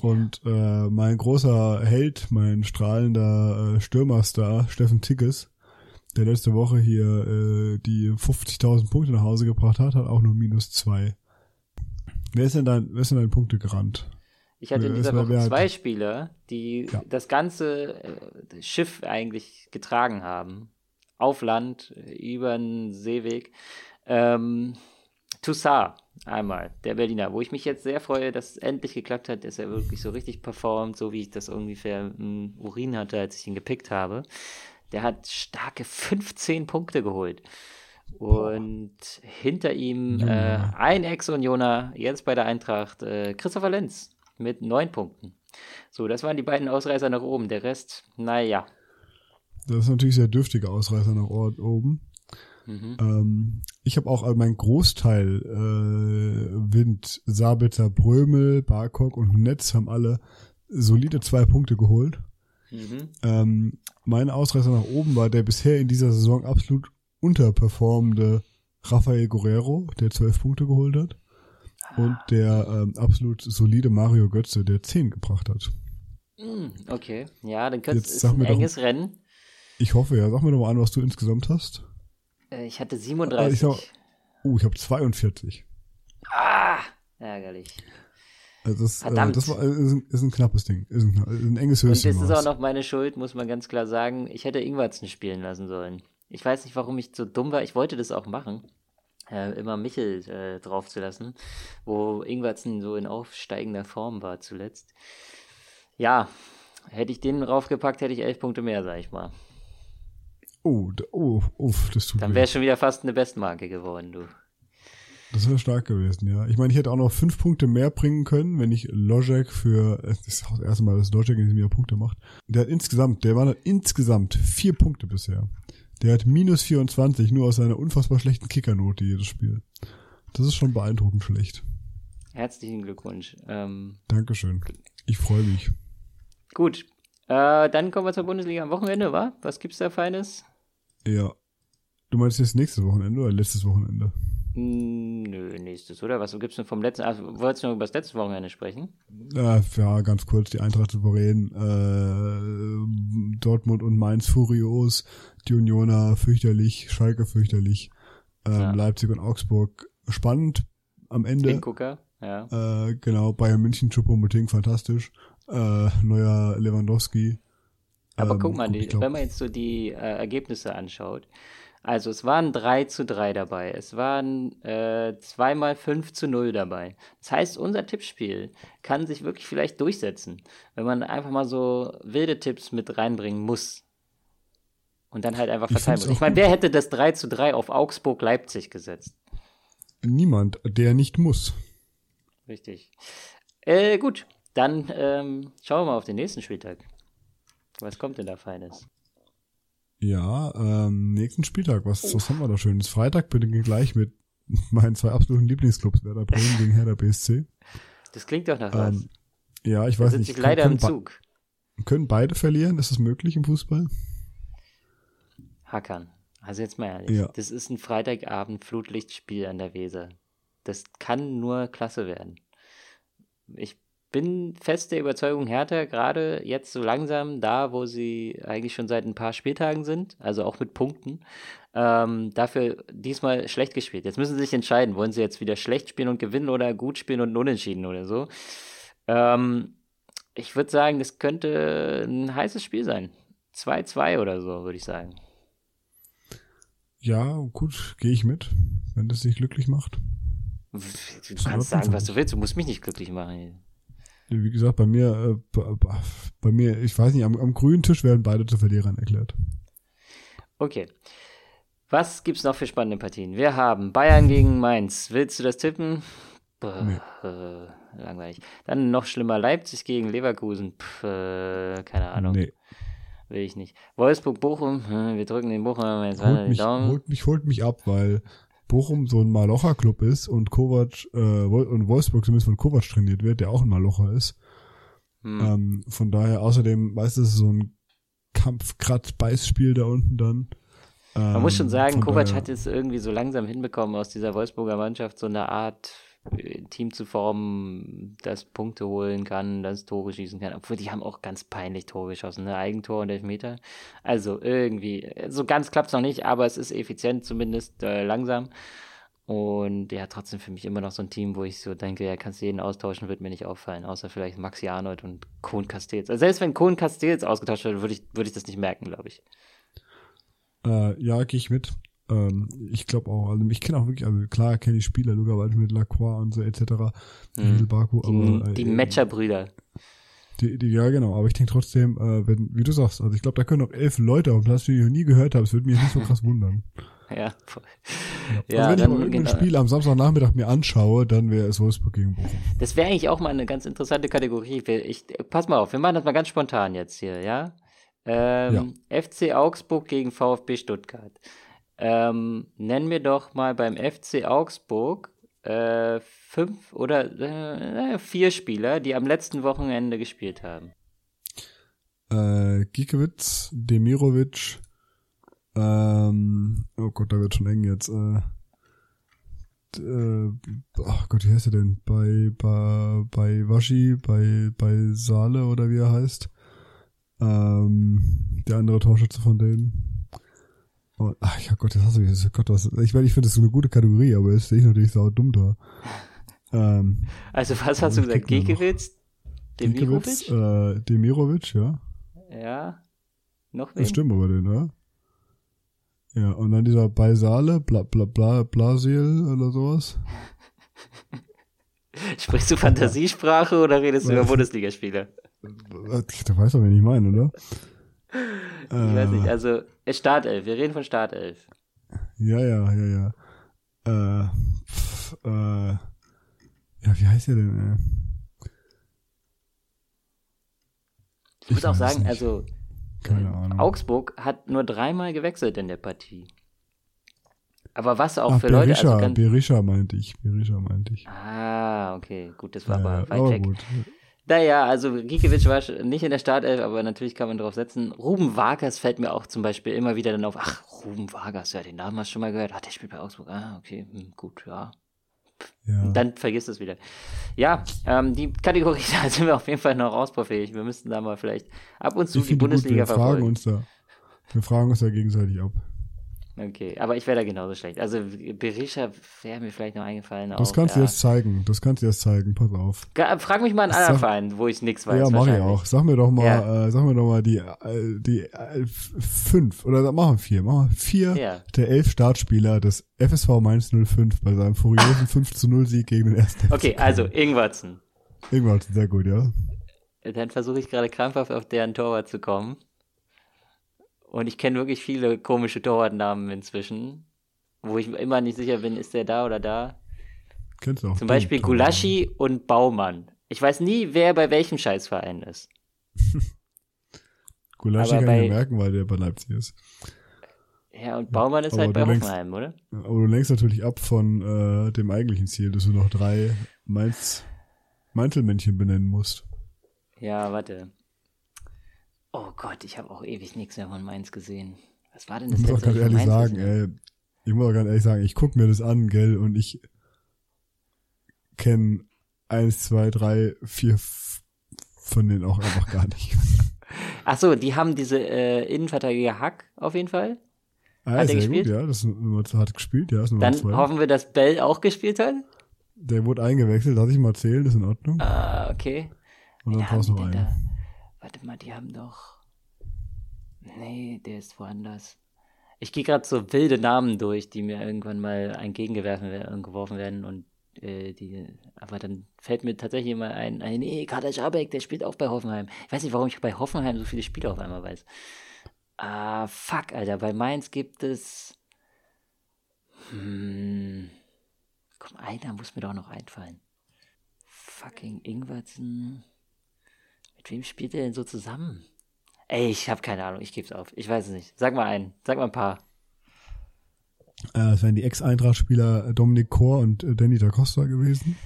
Und äh, mein großer Held, mein strahlender äh, Stürmerstar, Steffen Tickes, der letzte Woche hier äh, die 50.000 Punkte nach Hause gebracht hat, hat auch nur minus zwei. Wer ist denn dein, wer ist denn dein Punkte gerannt? Ich hatte in Wer dieser Woche zwei Spieler, die Ja. das ganze äh, Schiff eigentlich getragen haben. Auf Land, äh, über den Seeweg. Ähm, Toussaint einmal, der Berliner, wo ich mich jetzt sehr freue, dass es endlich geklappt hat, dass er wirklich so richtig performt, so wie ich das ungefähr im Urin hatte, als ich ihn gepickt habe. Der hat starke 15 Punkte geholt. Und hinter ihm äh, ein Ex-Unioner, jetzt bei der Eintracht, äh, Christopher Lenz mit neun Punkten. So, das waren die beiden Ausreißer nach oben. Der Rest, naja. Das ist natürlich sehr dürftige Ausreißer nach oben. Mhm. Ähm, ich habe auch meinen Großteil äh, Wind, Sabitzer, Brömel, Barkok und Netz haben alle solide zwei Punkte geholt. Mhm. Ähm, mein Ausreißer nach oben war der bisher in dieser Saison absolut unterperformende Rafael Guerrero, der zwölf Punkte geholt hat. Und der ähm, absolut solide Mario Götze, der zehn gebracht hat. Hm, okay, ja, dann könnte es ein enges doch, Rennen. Ich hoffe, ja. Sag mir doch mal an, was du insgesamt hast. Äh, ich hatte 37. Ich sag, oh, ich habe 42. Ah, ärgerlich. Also das, äh, das war, ist, ein, ist ein knappes Ding. Ist ein, ein enges Höschen. Und das ist auch noch meine Schuld, muss man ganz klar sagen. Ich hätte Ingwertsen spielen lassen sollen. Ich weiß nicht, warum ich so dumm war. Ich wollte das auch machen. Äh, immer Michel äh, drauf zu lassen, wo Ingwertsen so in aufsteigender Form war zuletzt. Ja, hätte ich den draufgepackt, hätte ich elf Punkte mehr, sag ich mal. Oh, oh, oh, das tut Dann wäre schon wieder fast eine Bestmarke geworden, du. Das wäre stark gewesen, ja. Ich meine, ich hätte auch noch fünf Punkte mehr bringen können, wenn ich Logic für, das ist auch das erste Mal, dass Logic in diesem Jahr Punkte macht. Der hat insgesamt, der war hat insgesamt vier Punkte bisher. Der hat minus 24 nur aus seiner unfassbar schlechten Kickernote jedes Spiel. Das ist schon beeindruckend schlecht. Herzlichen Glückwunsch. Ähm, Dankeschön. Ich freue mich. Gut. Äh, dann kommen wir zur Bundesliga am Wochenende, wa? Was gibt's da Feines? Ja. Du meinst jetzt nächstes Wochenende oder letztes Wochenende? Hm, nö, nächstes, oder? Was gibt's denn vom letzten? Also, wolltest du noch über das letzte Wochenende sprechen? Äh, ja, ganz kurz. Die Eintracht souverän. Äh, Dortmund und Mainz furios. Die Unioner fürchterlich. Schalke fürchterlich. Ähm, ja. Leipzig und Augsburg spannend am Ende. Hingucker, ja. Äh, genau, Bayern München, Choupo-Moting, fantastisch. Äh, neuer Lewandowski. Aber ähm, guck mal, die, wenn man jetzt so die äh, Ergebnisse anschaut, also es waren 3 zu 3 dabei. Es waren äh, zweimal 5 zu 0 dabei. Das heißt, unser Tippspiel kann sich wirklich vielleicht durchsetzen, wenn man einfach mal so wilde Tipps mit reinbringen muss. Und dann halt einfach verteilen muss. Ich meine, wer hätte das 3 zu 3 auf Augsburg-Leipzig gesetzt? Niemand, der nicht muss. Richtig. Äh, gut, dann ähm, schauen wir mal auf den nächsten Spieltag. Was kommt denn da Feines? Ja, ähm, nächsten Spieltag, was, was haben wir da schönes? Freitag beginnt gleich mit meinen zwei absoluten Lieblingsclubs, Werder Bremen gegen Hertha BSC. Das klingt doch nach was. Ähm, ja, ich da weiß nicht. Ich leider im Zug. Können beide verlieren? Ist das möglich im Fußball? Hackern. Also jetzt mal ehrlich. Ja. Das ist ein Freitagabend Flutlichtspiel an der Weser. Das kann nur klasse werden. Ich bin fest der Überzeugung, Hertha gerade jetzt so langsam da, wo sie eigentlich schon seit ein paar Spieltagen sind, also auch mit Punkten, ähm, dafür diesmal schlecht gespielt. Jetzt müssen sie sich entscheiden, wollen sie jetzt wieder schlecht spielen und gewinnen oder gut spielen und unentschieden oder so. Ähm, ich würde sagen, das könnte ein heißes Spiel sein. 2-2 oder so, würde ich sagen. Ja, gut, gehe ich mit, wenn das dich glücklich macht. Du kannst sagen, was du willst, du musst mich nicht glücklich machen wie gesagt, bei mir, äh, bei mir, ich weiß nicht, am, am grünen Tisch werden beide zu Verlierern erklärt. Okay. Was gibt's noch für spannende Partien? Wir haben Bayern gegen Mainz. Willst du das tippen? Puh, nee. äh, langweilig. Dann noch schlimmer Leipzig gegen Leverkusen. Puh, äh, keine Ahnung. Nee. Will ich nicht. Wolfsburg, Bochum. Hm, wir drücken den Bochum jetzt holt mich, Daumen. Holt mich, holt mich ab, weil Bochum so ein Malocher-Club ist und Kovac äh, und Wolfsburg zumindest von Kovac trainiert wird, der auch ein Malocher ist. Hm. Ähm, von daher, außerdem, weißt du, so ein Kampf-Kratz-Beißspiel da unten dann. Ähm, Man muss schon ähm, sagen, Kovac daher, hat es irgendwie so langsam hinbekommen, aus dieser Wolfsburger Mannschaft so eine Art Team zu formen, das Punkte holen kann, das Tore schießen kann. Obwohl, die haben auch ganz peinlich Tore geschossen, ne? Eigentor und Elfmeter. Also irgendwie, so ganz klappt es noch nicht, aber es ist effizient, zumindest äh, langsam. Und ja, trotzdem für mich immer noch so ein Team, wo ich so denke, ja, kannst du jeden austauschen, wird mir nicht auffallen, außer vielleicht Maxi Arnold und Kohn Castells. Also selbst wenn Kohn Castells ausgetauscht wird, würde ich, würde ich das nicht merken, glaube ich. Äh, ja, gehe ich mit. Ähm, ich glaube auch, also ich kenne auch wirklich, also klar kenne ich Spieler, Luca Waldschmidt, Lacroix und so etc. Mhm. Baku, die, aber, die äh, Matcher-Brüder. Die, die, ja, genau, aber ich denke trotzdem, äh, wenn, wie du sagst, also ich glaube, da können noch elf Leute auf dem Platz, die ich noch nie gehört habe, es würde mich nicht so krass wundern. Ja, voll. Ja, also wenn ich mal irgendein genau. Spiel am Samstagnachmittag mir anschaue, dann wäre es Wolfsburg gegen Bochum. Das wäre eigentlich auch mal eine ganz interessante Kategorie. Ich, pass mal auf, wir machen das mal ganz spontan jetzt hier, ja? Ähm, ja. FC Augsburg gegen VfB Stuttgart. Ähm, nenn mir doch mal beim FC Augsburg äh, fünf oder äh, vier Spieler, die am letzten Wochenende gespielt haben. Äh, Giekewitz, Demirovic, ähm, oh Gott, da wird schon eng jetzt. Äh, äh, ach Gott, wie heißt er denn? Bei, bei, bei Waschi, bei, bei Saale oder wie er heißt. Ähm, der andere Torschütze von denen. Oh, ach ja Gott, das hast du jetzt. Gott, was, ich meine, ich finde das so eine gute Kategorie, aber jetzt sehe ich natürlich sau dumm da. Ähm, also was hast du gesagt? Giekewitz? Demirovic? Äh, Demirovic, ja. Ja. Noch wen? Das stimmt aber den, ne? Ja, und dann dieser Beisale, bla bla bla Blasil oder sowas. Sprichst du Fantasiesprache oder redest du über Bundesligaspieler? Du weißt doch, wen ich meine, oder? Ich äh, weiß nicht, also Startelf, wir reden von Startelf. Ja, ja, ja, ja. Äh, pf, äh, ja, wie heißt der denn, ey? Ich, ich muss auch sagen, nicht. also äh. Augsburg hat nur dreimal gewechselt in der Partie. Aber was auch Ach, für Berisha, Leute. Also Berisha meinte ich. Berisha meinte ich. Ah, okay. Gut, das war aber weit aber weg. Gut. Naja, also Gikiewicz war nicht in der Startelf, aber natürlich kann man drauf setzen. Ruben Vargas fällt mir auch zum Beispiel immer wieder dann auf. Ach, Ruben Vargas, ja, den Namen hast du schon mal gehört. Ach, der spielt bei Augsburg. Ah, okay, hm, gut, ja. Ja. Dann vergisst es wieder. Ja, ähm, die Kategorie, da sind wir auf jeden Fall noch ausbaufähig. Wir müssten da mal vielleicht ab und zu die Bundesliga gut, wir verfolgen. Fragen uns da, wir fragen uns da gegenseitig ab. Okay, aber ich wäre da genauso schlecht. Also Berisha wäre mir vielleicht noch eingefallen. Das auch, kannst ja. du jetzt zeigen. Das kannst du jetzt zeigen. Pass auf. Frag mich mal einen anderen Verein, wo ich nichts weiß. Ja, mach ich auch. Sag mir doch mal, ja. äh, sag mir doch mal die, äh, die äh, fünf oder machen wir vier. Machen wir vier ja. der elf Startspieler des FSV Mainz 05 bei seinem furiosen 5 zu 0 Sieg gegen den ersten. Okay, also Ingwertsen. Ingwertsen, sehr gut, ja. Dann versuche ich gerade krampfhaft auf deren Torwart zu kommen. Und ich kenne wirklich viele komische Torwartnamen inzwischen, wo ich immer nicht sicher bin, ist der da oder da. Kennst du auch. Zum Beispiel Gulaschi und Baumann. Ich weiß nie, wer bei welchem Scheißverein ist. Gulaschi kann ich mir merken, weil der bei Leipzig ist. Ja, und Baumann ist aber halt bei lenkst, Hoffenheim, oder? Aber du lenkst natürlich ab von äh, dem eigentlichen Ziel, dass du noch drei Mainz Mantelmännchen benennen musst. Ja, warte. Oh Gott, ich habe auch ewig nichts mehr von Mainz gesehen. Was war denn das? Ich muss auch ganz ehrlich sagen, ey, ich muss auch ganz ehrlich sagen, ich guck mir das an, gell, und ich kenne eins, zwei, drei, vier von denen auch einfach gar nicht. Ach so, die haben diese äh, Innenverteidiger Hack auf jeden Fall. Ah, hat er gespielt? Gut, ja, das ist, hat gespielt, ja. Ist Dann zwei. hoffen wir, dass Bell auch gespielt hat. Der wurde eingewechselt, lass ich mal zählen, das ist in Ordnung. Ah, okay. Und dann brauchst du noch einen. Da? Warte mal, die haben doch. Nee, der ist woanders. Ich gehe gerade so wilde Namen durch, die mir irgendwann mal entgegengeworfen werden und äh, die, aber dann fällt mir tatsächlich immer ein, nee, Kader Schabek, der spielt auch bei Hoffenheim. Ich weiß nicht, warum ich bei Hoffenheim so viele Spiele auf einmal weiß. Ah, fuck, Alter, bei Mainz gibt es. Hm, komm, einer muss mir doch noch einfallen. Fucking Ingwertsen. Mit wem spielt er denn so zusammen? Ey, ich habe keine Ahnung, ich geb's auf. Ich weiß es nicht. Sag mal einen, sag mal ein paar. Äh, es wären die Ex-Eintracht-Spieler Dominik Kor und äh, Danny da Costa gewesen.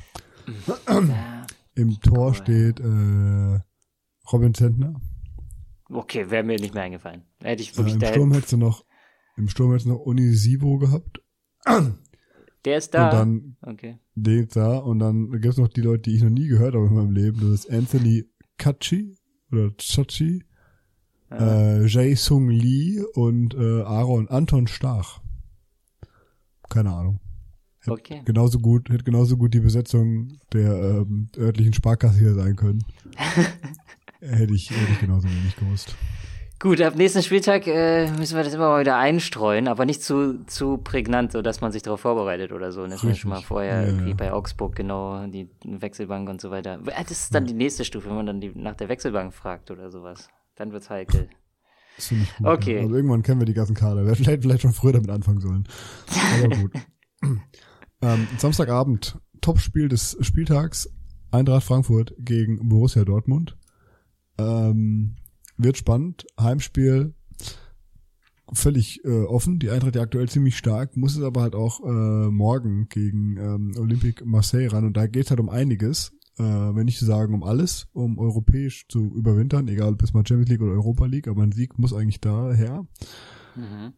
Ja, Im Tor cool. steht äh, Robin Zentner. Okay, wäre mir nicht mehr eingefallen. Hätte ich wirklich äh, Im Sturm hättest du noch, im Sturm hättest du noch Unisivo gehabt. Der ist da. Und dann, okay. Der ist da. Und dann gibt es noch die Leute, die ich noch nie gehört habe in meinem Leben. Das ist Anthony Kachi oder Chachi, ja. äh, Jae Sung Lee und äh, Aaron Anton Stach. Keine Ahnung. Hätte okay. Genauso gut, hätte genauso gut die Besetzung der ähm, örtlichen Sparkasse hier sein können. hätte ich, hätte ich genauso wenig gewusst. Gut, ab nächsten Spieltag äh, müssen wir das immer mal wieder einstreuen, aber nicht zu, zu prägnant, sodass man sich darauf vorbereitet oder so. Das ist schon mal vorher ja, irgendwie ja. bei Augsburg genau die Wechselbank und so weiter. Das ist dann die nächste Stufe, wenn man dann die, nach der Wechselbank fragt oder sowas. Dann wird's heikel. Ich gut. Okay. Ja. Also irgendwann kennen wir die ganzen Kader. Wir hätten vielleicht, vielleicht schon früher damit anfangen sollen. Aber gut. ähm, Samstagabend, Topspiel des Spieltags. Eintracht Frankfurt gegen Borussia Dortmund. Ähm, wird spannend. Heimspiel völlig äh, offen. Die Eintracht ja aktuell ziemlich stark, muss es aber halt auch äh, morgen gegen ähm, Olympique Marseille ran. Und da geht halt um einiges. Äh, wenn nicht sagen um alles, um europäisch zu überwintern, egal ob es mal Champions League oder Europa League, aber ein Sieg muss eigentlich daher. Mhm.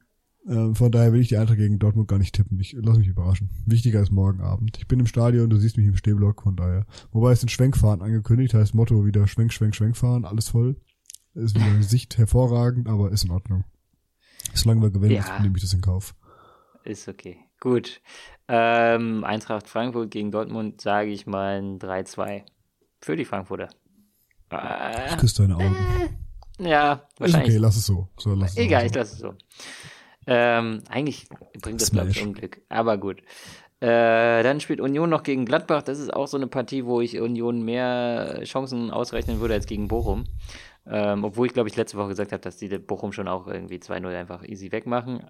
Ähm, von daher will ich die Eintracht gegen Dortmund gar nicht tippen. Ich lass mich überraschen. Wichtiger ist morgen Abend. Ich bin im Stadion, du siehst mich im Stehblock, von daher. Wobei es sind Schwenkfahren angekündigt, heißt Motto wieder Schwenk, Schwenk, Schwenkfahren, alles voll. Ist wieder Sicht hervorragend, aber ist in Ordnung. Solange wir gewinnen, Ja. nehme ich das in Kauf. Ist okay. Gut. Ähm, Eintracht Frankfurt gegen Dortmund sage ich mal ein 3-2 für die Frankfurter. Äh, Ich küsse deine Augen. ja, Ist wahrscheinlich. okay, lass es so. so lass es Egal, so. ich lasse es so. Ähm, eigentlich bringt das, glaube ich. Unglück. Aber gut. Äh, dann spielt Union noch gegen Gladbach. Das ist auch so eine Partie, wo ich Union mehr Chancen ausrechnen würde als gegen Bochum. Ähm, obwohl ich, glaube ich, letzte Woche gesagt habe, dass die Bochum schon auch irgendwie 2-0 einfach easy wegmachen.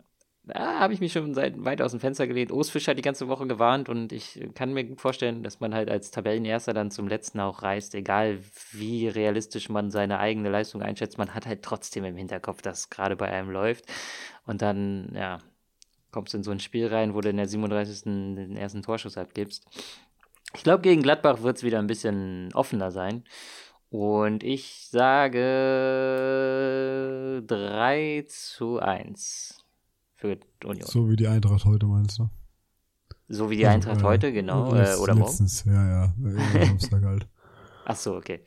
Da habe ich mich schon seit weit aus dem Fenster gelehnt. Urs Fischer hat die ganze Woche gewarnt und ich kann mir gut vorstellen, dass man halt als Tabellenerster dann zum letzten auch reist, egal wie realistisch man seine eigene Leistung einschätzt. Man hat halt trotzdem im Hinterkopf, dass gerade bei einem läuft. Und dann, ja, kommst du in so ein Spiel rein, wo du in der 37. den ersten Torschuss abgibst. Ich glaube, gegen Gladbach wird es wieder ein bisschen offener sein. Und ich sage 3 zu 1 für Union. So, So wie die Eintracht heute, meinst du? wie die Eintracht Also, äh, heute, genau. Äh, oder morgen. Letztens, ja, ja. ja Samstag halt. Ach so, okay.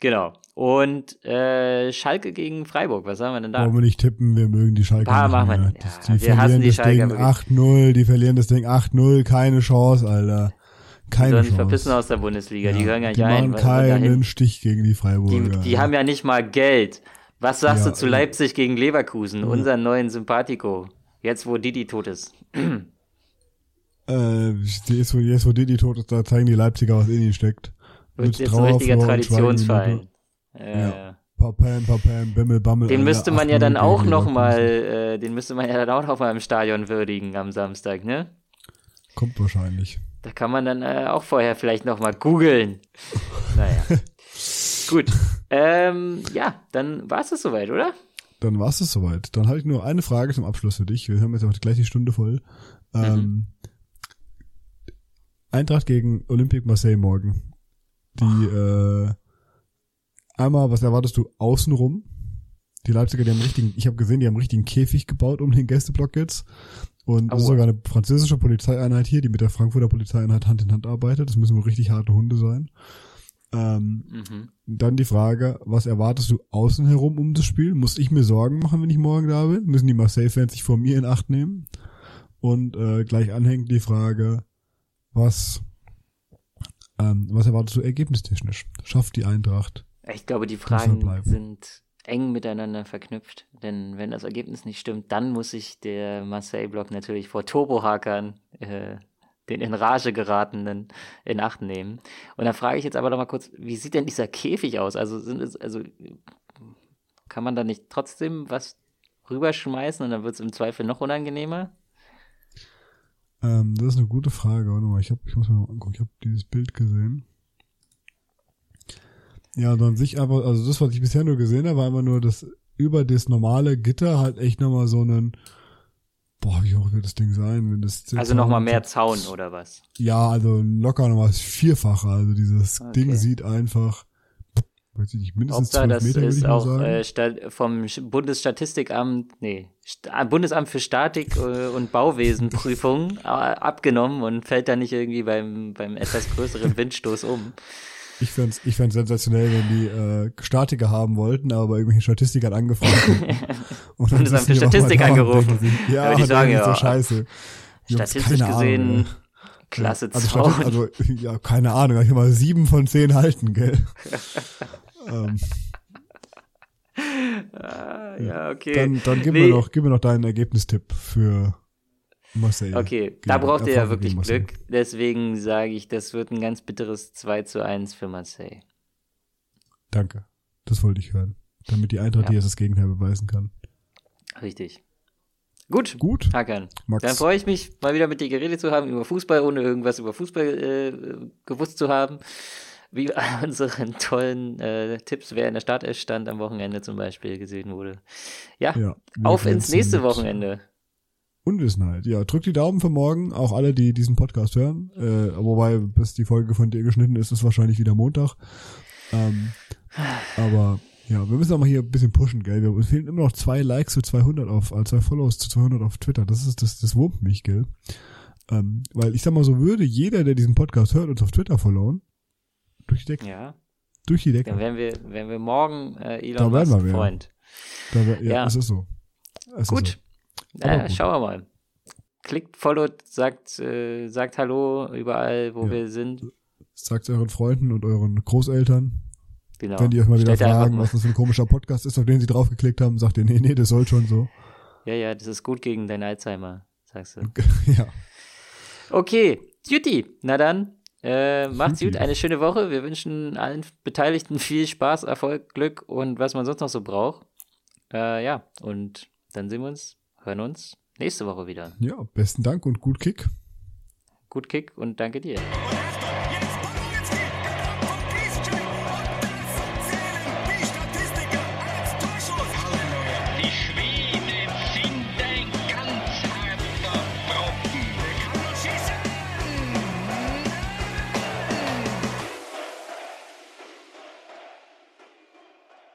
Genau. Und äh, Schalke gegen Freiburg, was sagen wir denn da? Wollen wir nicht tippen, wir mögen die Schalke Ah, nicht machen wir Ja, die wir hassen verlieren die das Ding wirklich. 8-0, die verlieren das Ding 8-0, keine Chance, Alter. Die Keine sollen sich Chance. verpissen aus der Bundesliga, Ja, die gehören gar nicht die ein. dahin- keinen Stich gegen die Freiburger. Die, die haben ja nicht mal Geld. Was sagst Ja, du zu Leipzig gegen Leverkusen, unseren neuen Sympathico? Jetzt, wo Didi tot ist. Äh, die ist, wo- jetzt wo Didi tot ist, da zeigen die Leipziger, was in ihnen steckt. Wird jetzt ein richtiger Traditionsverein. Schweigeminute. Ja. Ja. Papam, Papam, Bimmel, Bammel. Den müsste man ja 8-0 dann auch noch Leverkusen. mal, äh, den müsste man ja dann auch noch mal im Stadion würdigen am Samstag, ne? Kommt wahrscheinlich. Da kann man dann äh, auch vorher vielleicht noch mal googeln. naja. Gut. Ähm, ja, dann war es das soweit, oder? Dann war es soweit. Dann habe ich nur eine Frage zum Abschluss für dich. Wir haben jetzt auch gleich die Stunde voll. Mhm. Ähm, Eintracht gegen Olympique Marseille morgen. Die, äh, einmal, was erwartest du außenrum? Die Leipziger, die haben richtigen, ich habe gesehen, die haben richtigen Käfig gebaut um den Gästeblock jetzt. Und es ist sogar eine französische Polizeieinheit hier, die mit der Frankfurter Polizeieinheit Hand in Hand arbeitet. Das müssen wohl richtig harte Hunde sein. Ähm, Mhm. dann die Frage, was erwartest du außen herum um das Spiel? Muss ich mir Sorgen machen, wenn ich morgen da bin? Müssen die Marseille-Fans sich vor mir in Acht nehmen? Und äh, gleich anhängt die Frage, was, ähm, was erwartest du ergebnistechnisch? Schafft die Eintracht? Ich glaube, die Fragen sind eng miteinander verknüpft. Denn wenn das Ergebnis nicht stimmt, dann muss sich der Marseille-Block natürlich vor Turbohakern, äh, den in Rage geratenen, in Acht nehmen. Und da frage ich jetzt aber noch mal kurz, wie sieht denn dieser Käfig aus? Also sind es, also kann man da nicht trotzdem was rüberschmeißen und dann wird es im Zweifel noch unangenehmer? Ähm, das ist eine gute Frage. Warte mal, ich, hab, ich muss mir mal angucken. Ich habe dieses Bild gesehen. Ja, dann sich aber, also das, was ich bisher nur gesehen habe, war einfach nur, dass über das normale Gitter halt echt nochmal so einen, boah, wie hoch wird das Ding sein, wenn das Also noch mal mehr Zaun oder was? Ja, also locker nochmal das Vierfache. Also dieses Okay. Ding sieht einfach, weiß ich nicht, mindestens Hauptsache, zwölf das Meter, würde ich ist auch äh, vom Bundesstatistikamt, nee, äh, Bundesamt für Statik äh, und Bauwesenprüfung äh, abgenommen und fällt dann nicht irgendwie beim, beim etwas größeren Windstoß um. Ich fänd's, ich fänd's sensationell, wenn die äh, Statiker haben wollten, aber bei irgendwelchen Statistikern angefragt haben. Und dann sitzen die Statistik angerufen. denken Ja, ich der sagen, ist ja, so scheiße. Statistisch keine Ahnung, gesehen, ey. klasse also, also, ja, keine Ahnung, ich mal sieben von zehn halten, gell? ähm, ah, ja, okay. dann dann gib, Nee. mir noch, gib mir noch deinen Ergebnistipp für Marseille. Okay, da Gegen- braucht ihr ja wirklich. Glück. Deswegen sage ich, das wird ein ganz bitteres 2 zu 1 für Marseille. Danke. Das wollte ich hören. damit die Eintracht Ja. hier das Gegenteil beweisen kann. Richtig. Gut, Gut, Hakan. Max. Dann freue ich mich, mal wieder mit dir geredet zu haben über Fußball, ohne irgendwas über Fußball äh, gewusst zu haben. Wie an unseren tollen äh, Tipps, wer in der Startelf stand am Wochenende zum Beispiel gesehen wurde. Ja, Ja, auf ins nächste mit Wochenende. Unwissenheit. Ja, drückt die Daumen für morgen, auch alle, die diesen Podcast hören. Äh, wobei, bis die Folge von dir geschnitten ist, ist wahrscheinlich wieder Montag. Ähm, aber ja, wir müssen auch mal hier ein bisschen pushen, gell? Wir uns fehlen immer noch zwei Likes zu 200 auf, äh, zwei Follows zu 200 auf Twitter. Das ist, das, das wurmt mich, gell? Ähm, weil ich sag mal so, würde jeder, der diesen Podcast hört, uns auf Twitter followen, durch die Decke. Ja, Durch die Decke. dann werden wir, werden wir morgen äh, Elon werden Musk wir, ja. Freund. Da wär, ja, Ja. es ist so. Es Gut. Ist so. Aber Ja, gut. schauen wir mal. Klickt, followt, sagt, äh, sagt Hallo überall, wo Ja. wir sind. Sagt euren Freunden und euren Großeltern, Genau. wenn die euch mal wieder Stellt fragen, was das für ein komischer Podcast ist, auf den sie draufgeklickt haben, sagt ihr, nee, nee, das soll schon so. Ja, ja, das ist gut gegen dein Alzheimer, sagst du. ja. Okay, Juti. Na dann, äh, macht's gut, eine schöne Woche. Wir wünschen allen Beteiligten viel Spaß, Erfolg, Glück und was man sonst noch so braucht. Äh, ja, und dann sehen wir uns, hören uns nächste Woche wieder. Ja, besten Dank und gut Kick. Gut Kick und danke dir.